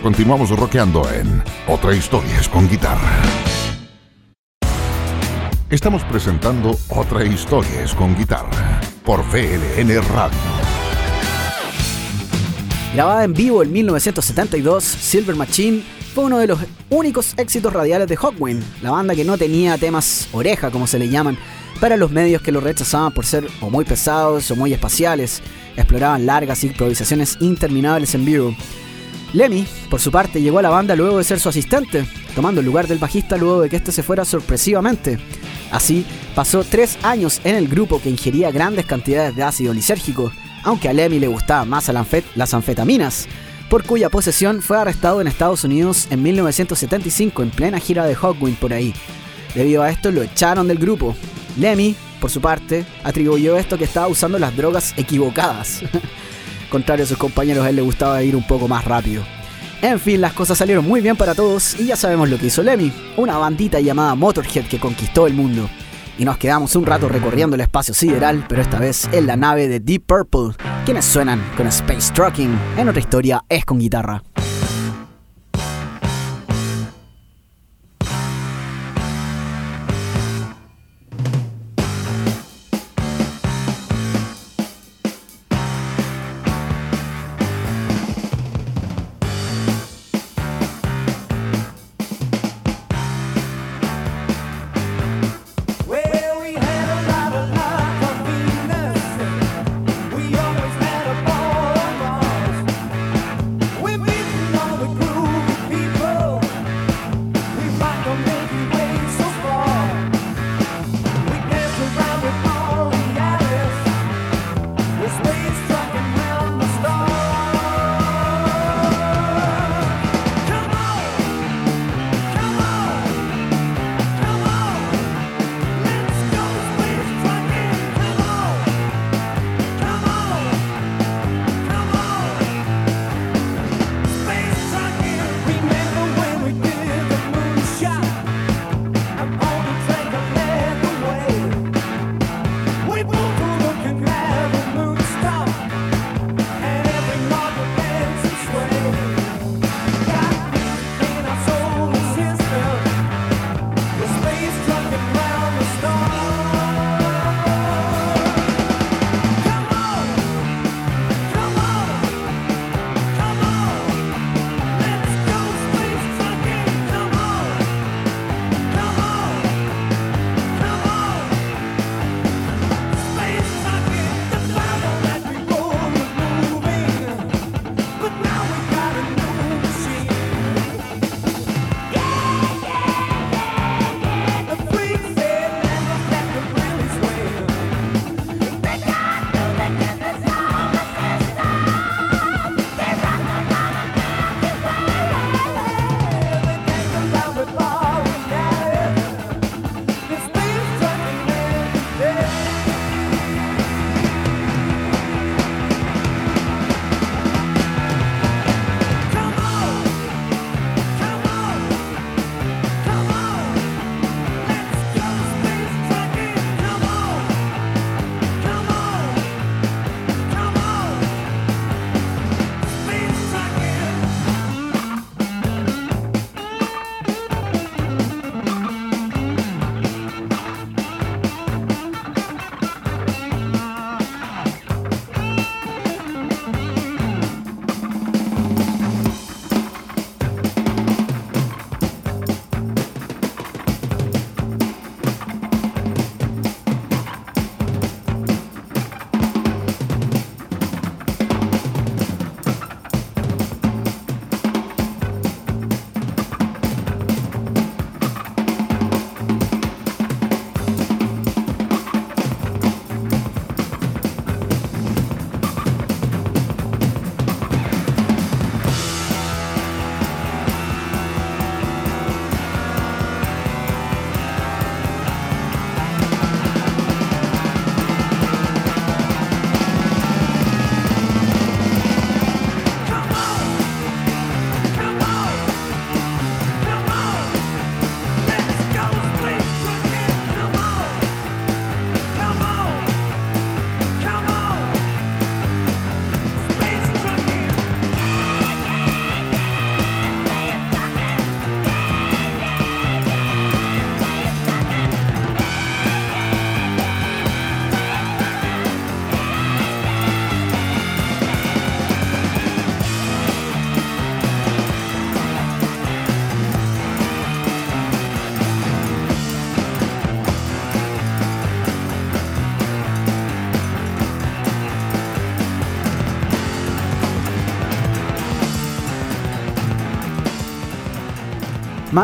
Continuamos rockeando en Otra Historia es con Guitarra. Estamos presentando Otra Historia es con Guitarra por VLN Radio. Grabada en vivo en 1972, Silver Machine fue uno de los únicos éxitos radiales de Hawkwind, la banda que no tenía temas oreja, como se le llaman, para los medios que lo rechazaban por ser o muy pesados o muy espaciales, exploraban largas improvisaciones interminables en vivo. Lemmy, por su parte, llegó a la banda luego de ser su asistente, tomando el lugar del bajista luego de que este se fuera sorpresivamente. Así, pasó tres años en el grupo que ingería grandes cantidades de ácido lisérgico, aunque a Lemmy le gustaban más las anfetaminas, por cuya posesión fue arrestado en Estados Unidos en 1975 en plena gira de Hawkwind por ahí. Debido a esto lo echaron del grupo. Lemmy, por su parte, atribuyó esto que estaba usando las drogas equivocadas. Contrario a sus compañeros, a él le gustaba ir un poco más rápido. En fin, las cosas salieron muy bien para todos y ya sabemos lo que hizo Lemmy, una bandita llamada Motorhead que conquistó el mundo. Y nos quedamos un rato recorriendo el espacio sideral, pero esta vez en la nave de Deep Purple, quienes suenan con Space Trucking, en otra historia es con guitarra.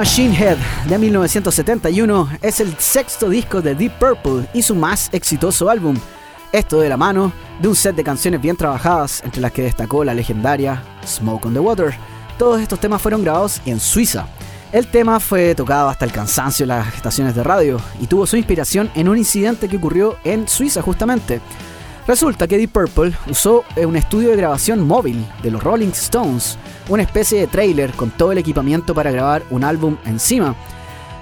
Machine Head de 1971 es el sexto disco de Deep Purple y su más exitoso álbum. Esto de la mano de un set de canciones bien trabajadas, entre las que destacó la legendaria Smoke on the Water. Todos estos temas fueron grabados en Suiza. El tema fue tocado hasta el cansancio en las estaciones de radio y tuvo su inspiración en un incidente que ocurrió en Suiza justamente. Resulta que Deep Purple usó un estudio de grabación móvil de los Rolling Stones, una especie de trailer con todo el equipamiento para grabar un álbum encima.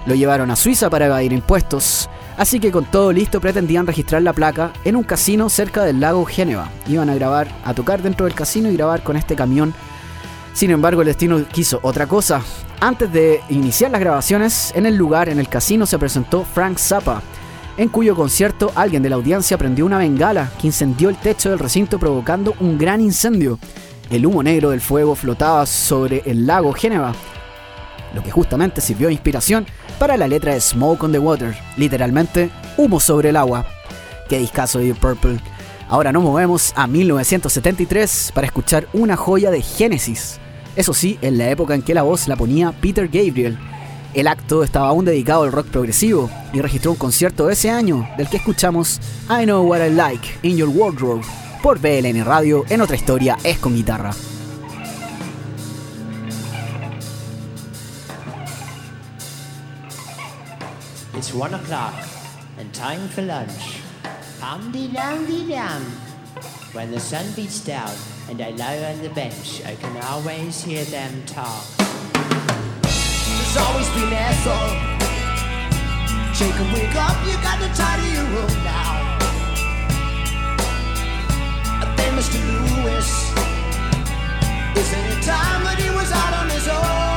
Lo llevaron a Suiza para evadir impuestos, así que con todo listo pretendían registrar la placa en un casino cerca del lago Génova. Iban a grabar, a tocar dentro del casino y grabar con este camión. Sin embargo, el destino quiso otra cosa. Antes de iniciar las grabaciones, en el lugar, en el casino, se presentó Frank Zappa, en cuyo concierto alguien de la audiencia prendió una bengala que incendió el techo del recinto provocando un gran incendio. El humo negro del fuego flotaba sobre el lago Génova, lo que justamente sirvió de inspiración para la letra de Smoke on the Water, literalmente humo sobre el agua. Qué discazo de Purple. Ahora nos movemos a 1973 para escuchar una joya de Genesis. Eso sí, en la época en que la voz la ponía Peter Gabriel, el acto estaba aún dedicado al rock progresivo y registró un concierto ese año del que escuchamos I Know What I Like in Your Wardrobe por BLN Radio en otra historia es con guitarra. It's one o'clock and time for lunch. Pum de dum de dum. When the sun beats down and I lie on the bench, I can always hear them talk. There's always been asshole. Shake and wake up, you got to tidy your room now. Mr. Lewis, is any time that he was out on his own?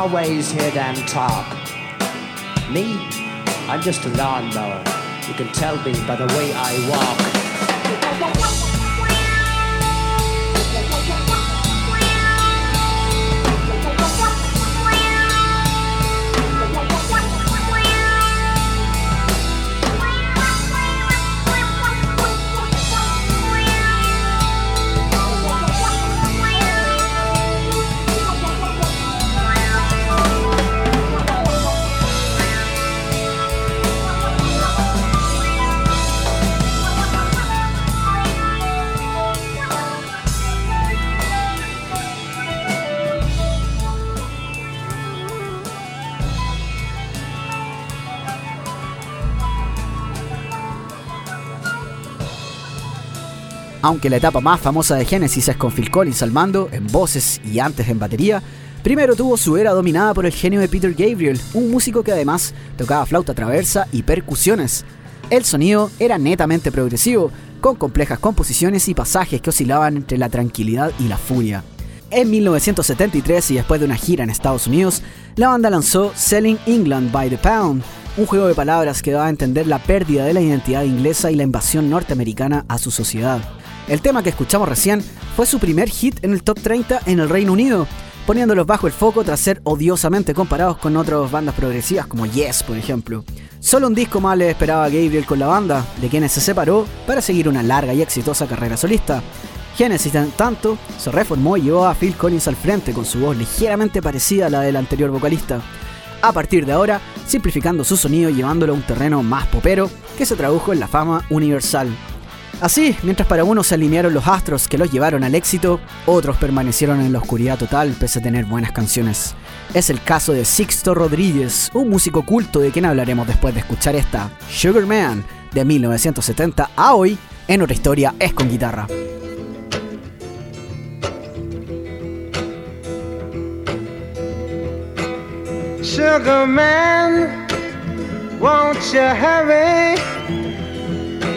Always hear them talk. Me, I'm just a lawnmower. You can tell me by the way I walk. Aunque la etapa más famosa de Genesis es con Phil Collins al mando, en voces y antes en batería, primero tuvo su era dominada por el genio de Peter Gabriel, un músico que además tocaba flauta traversa y percusiones. El sonido era netamente progresivo, con complejas composiciones y pasajes que oscilaban entre la tranquilidad y la furia. En 1973 y después de una gira en Estados Unidos, la banda lanzó Selling England by the Pound, un juego de palabras que daba a entender la pérdida de la identidad inglesa y la invasión norteamericana a su sociedad. El tema que escuchamos recién fue su primer hit en el top 30 en el Reino Unido, poniéndolos bajo el foco tras ser odiosamente comparados con otras bandas progresivas como Yes, por ejemplo. Solo un disco más le esperaba Gabriel con la banda, de quienes se separó para seguir una larga y exitosa carrera solista. Genesis, en tanto, se reformó y llevó a Phil Collins al frente con su voz ligeramente parecida a la del anterior vocalista. A partir de ahora, simplificando su sonido y llevándolo a un terreno más popero que se tradujo en la fama universal. Así, mientras para unos se alinearon los astros que los llevaron al éxito, otros permanecieron en la oscuridad total pese a tener buenas canciones. Es el caso de Sixto Rodríguez, un músico culto de quien hablaremos después de escuchar esta Sugar Man de 1970 a hoy en otra historia es con guitarra. Sugar man, won't you hurry?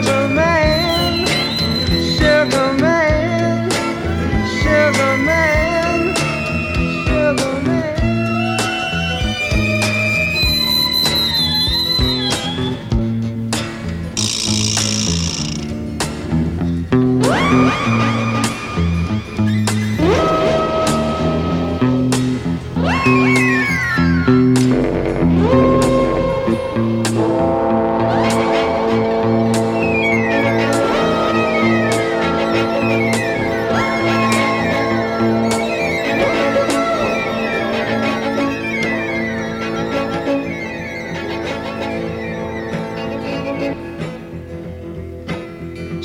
sugar man,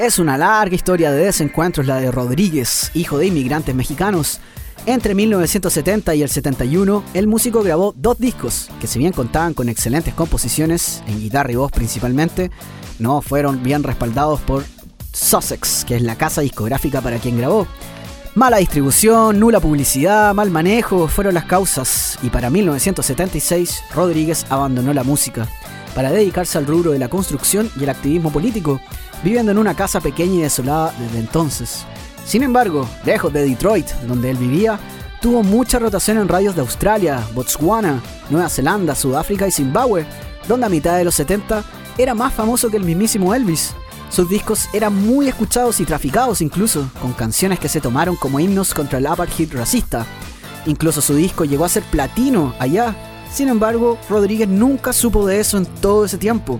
Es una larga historia de desencuentros la de Rodríguez, hijo de inmigrantes mexicanos. Entre 1970 y el 71, el músico grabó dos discos que si bien contaban con excelentes composiciones, en guitarra y voz principalmente, no fueron bien respaldados por Sussex, que es la casa discográfica para quien grabó. Mala distribución, nula publicidad, mal manejo fueron las causas y para 1976 Rodríguez abandonó la música para dedicarse al rubro de la construcción y el activismo político, viviendo en una casa pequeña y desolada desde entonces. Sin embargo, lejos de Detroit, donde él vivía, tuvo mucha rotación en radios de Australia, Botswana, Nueva Zelanda, Sudáfrica y Zimbabue, donde a mitad de los 70 era más famoso que el mismísimo Elvis. Sus discos eran muy escuchados y traficados incluso, con canciones que se tomaron como himnos contra el apartheid racista. Incluso su disco llegó a ser platino allá. Sin embargo, Rodríguez nunca supo de eso en todo ese tiempo.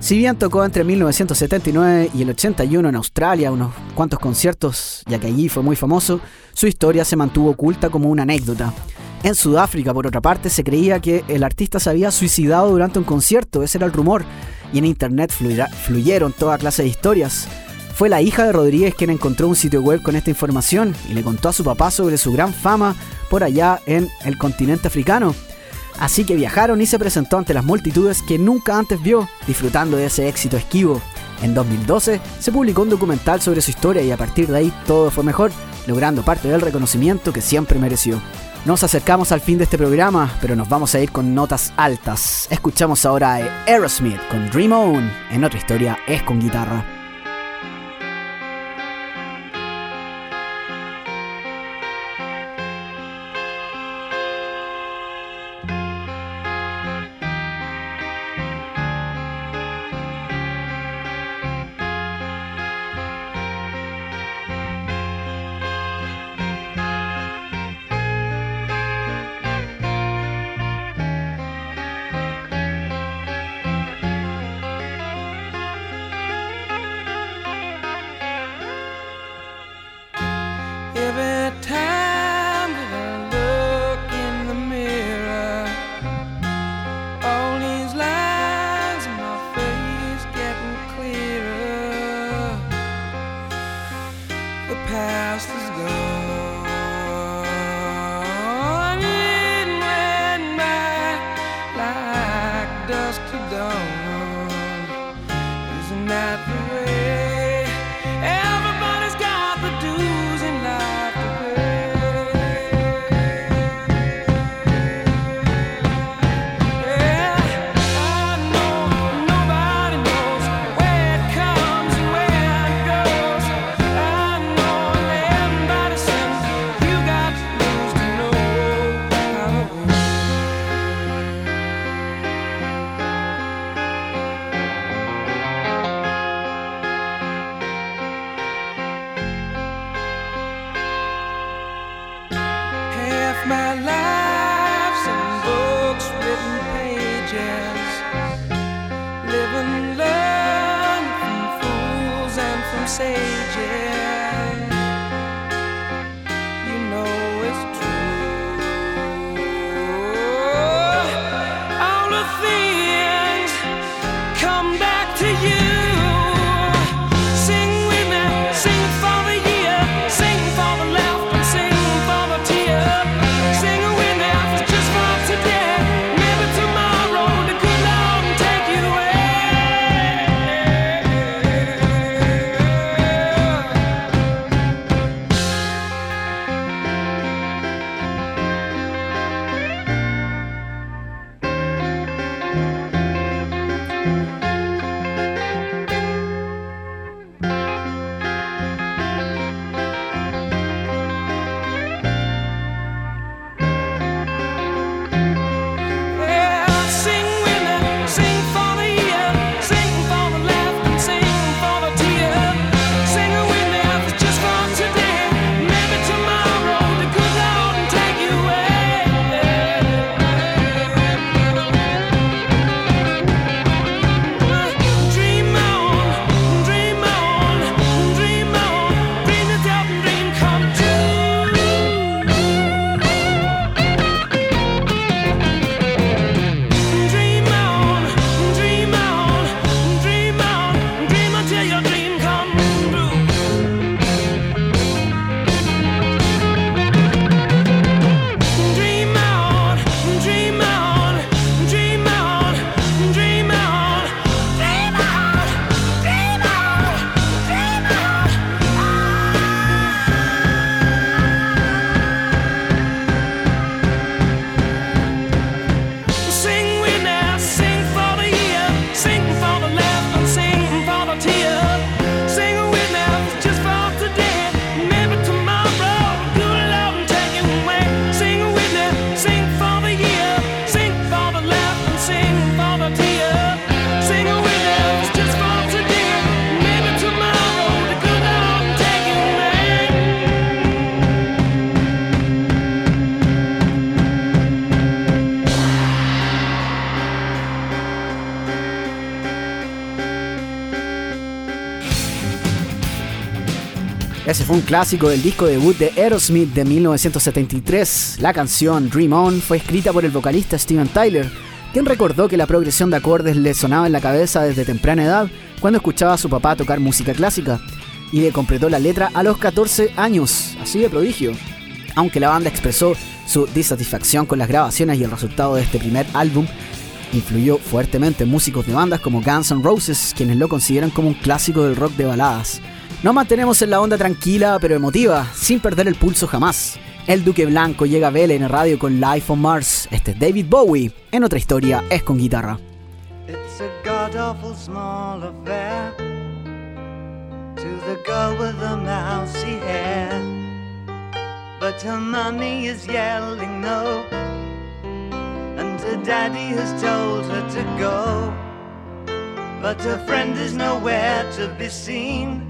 Si bien tocó entre 1979 y el 81 en Australia unos cuantos conciertos, ya que allí fue muy famoso, su historia se mantuvo oculta como una anécdota. En Sudáfrica, por otra parte, se creía que el artista se había suicidado durante un concierto, ese era el rumor, y en internet fluyeron toda clase de historias. Fue la hija de Rodríguez quien encontró un sitio web con esta información y le contó a su papá sobre su gran fama por allá en el continente africano. Así que viajaron y se presentó ante las multitudes que nunca antes vio, disfrutando de ese éxito esquivo. En 2012 se publicó un documental sobre su historia y a partir de ahí todo fue mejor, logrando parte del reconocimiento que siempre mereció. Nos acercamos al fin de este programa, pero nos vamos a ir con notas altas. Escuchamos ahora a Aerosmith con Dream On. En otra historia es con guitarra. past is gone. Un clásico del disco debut de Aerosmith de 1973. La canción Dream On fue escrita por el vocalista Steven Tyler, quien recordó que la progresión de acordes le sonaba en la cabeza desde temprana edad cuando escuchaba a su papá tocar música clásica, y le completó la letra a los 14 años, así de prodigio. Aunque la banda expresó su disatisfacción con las grabaciones y el resultado de este primer álbum, influyó fuertemente en músicos de bandas como Guns N' Roses, quienes lo consideran como un clásico del rock de baladas. Nos mantenemos en la onda tranquila pero emotiva, sin perder el pulso jamás. El Duque Blanco llega a Vela en radio con Life on Mars. Este es David Bowie. En otra historia es con guitarra. It's a god awful small affair to the girl with the mousy hair. But her mommy is yelling no, and her daddy has told her to go. But her friend is nowhere to be seen.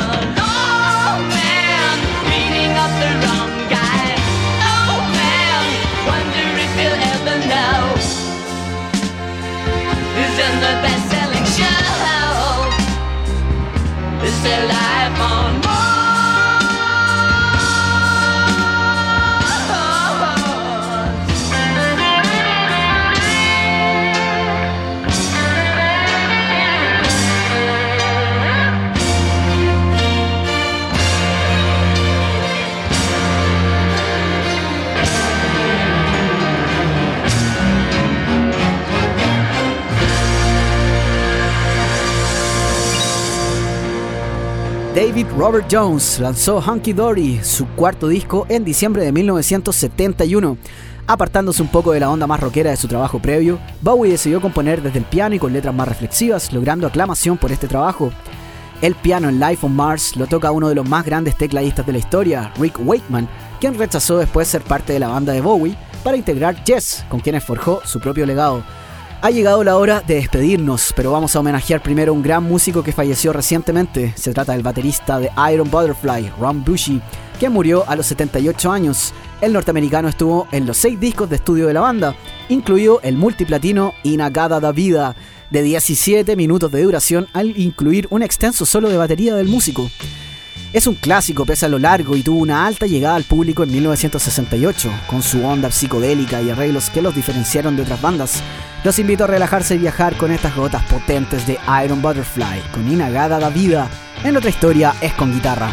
David Robert Jones lanzó Hunky Dory, su cuarto disco, en diciembre de 1971. Apartándose un poco de la onda más rockera de su trabajo previo, Bowie decidió componer desde el piano y con letras más reflexivas, logrando aclamación por este trabajo. El piano en Life on Mars lo toca uno de los más grandes tecladistas de la historia, Rick Wakeman, quien rechazó después ser parte de la banda de Bowie para integrar Yes, con quienes forjó su propio legado. Ha llegado la hora de despedirnos, pero vamos a homenajear primero a un gran músico que falleció recientemente. Se trata del baterista de Iron Butterfly, Ron Bushy, que murió a los 78 años. El norteamericano estuvo en los seis discos de estudio de la banda, incluido el multiplatino Inagada da Vida, de 17 minutos de duración al incluir un extenso solo de batería del músico. Es un clásico pese a lo largo y tuvo una alta llegada al público en 1968, con su onda psicodélica y arreglos que los diferenciaron de otras bandas. Los invito a relajarse y viajar con estas gotas potentes de Iron Butterfly, con Inagada da Vida. En otra historia es con guitarra.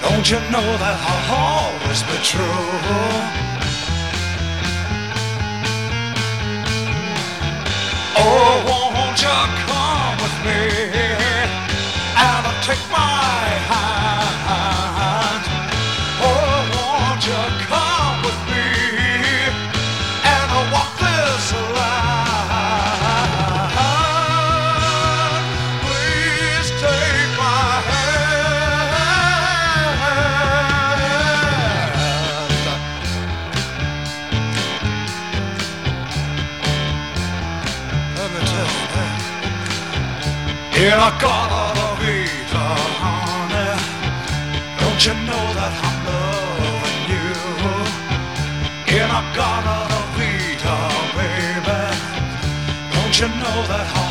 Don't you know that I'll true? Oh, won't you come with me In a color of Vita, honey. Don't you know that I'm loving you? In a color of Vita, baby. Don't you know that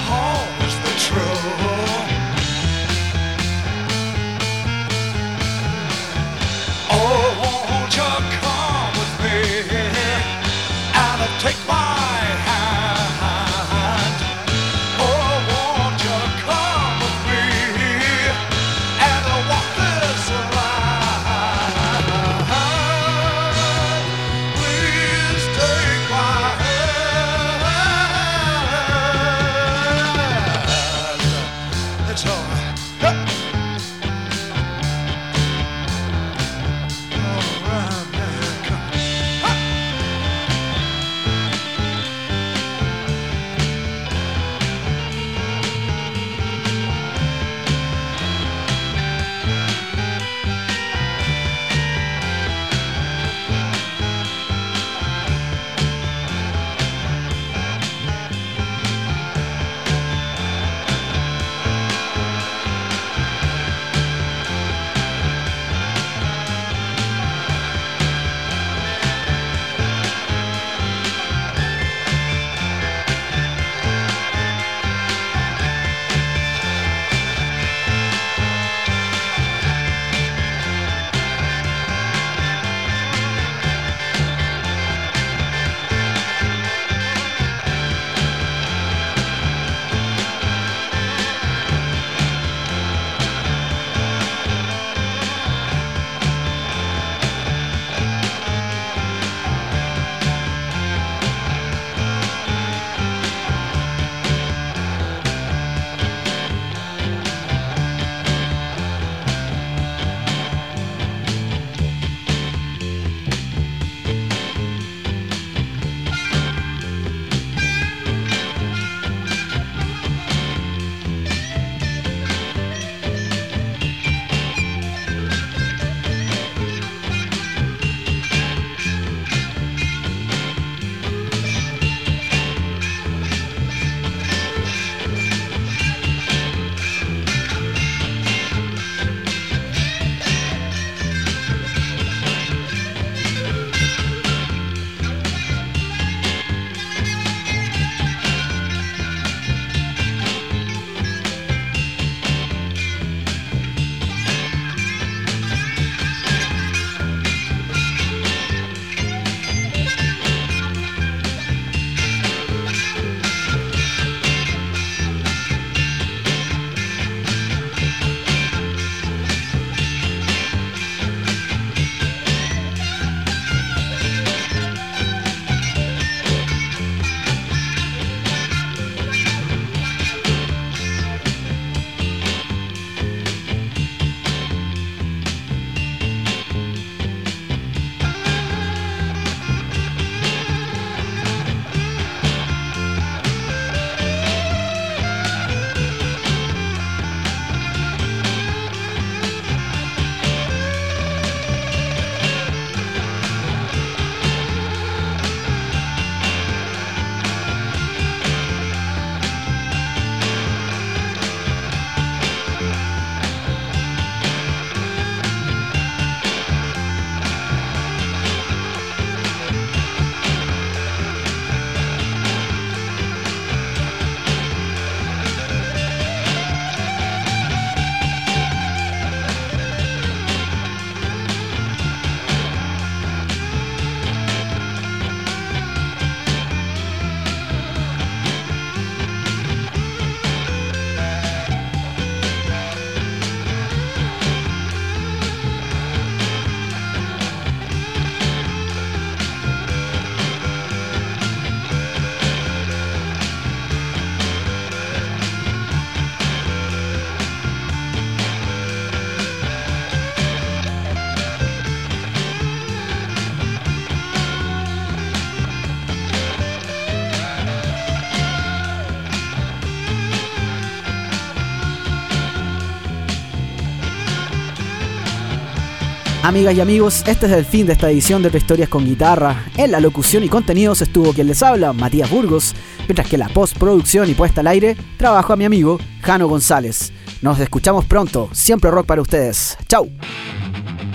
Amigas y amigos, este es el fin de esta edición de Historias con Guitarra. En la locución y contenidos estuvo quien les habla, Matías Burgos, mientras que la postproducción y puesta al aire trabajo a mi amigo Jano González. Nos escuchamos pronto, siempre rock para ustedes. ¡Chau!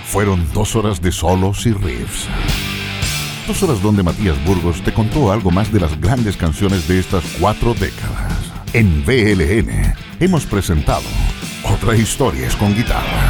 Fueron dos horas de solos y riffs. Dos horas donde Matías Burgos te contó algo más de las grandes canciones de estas cuatro décadas. En VLN hemos presentado Otra Historias con Guitarra.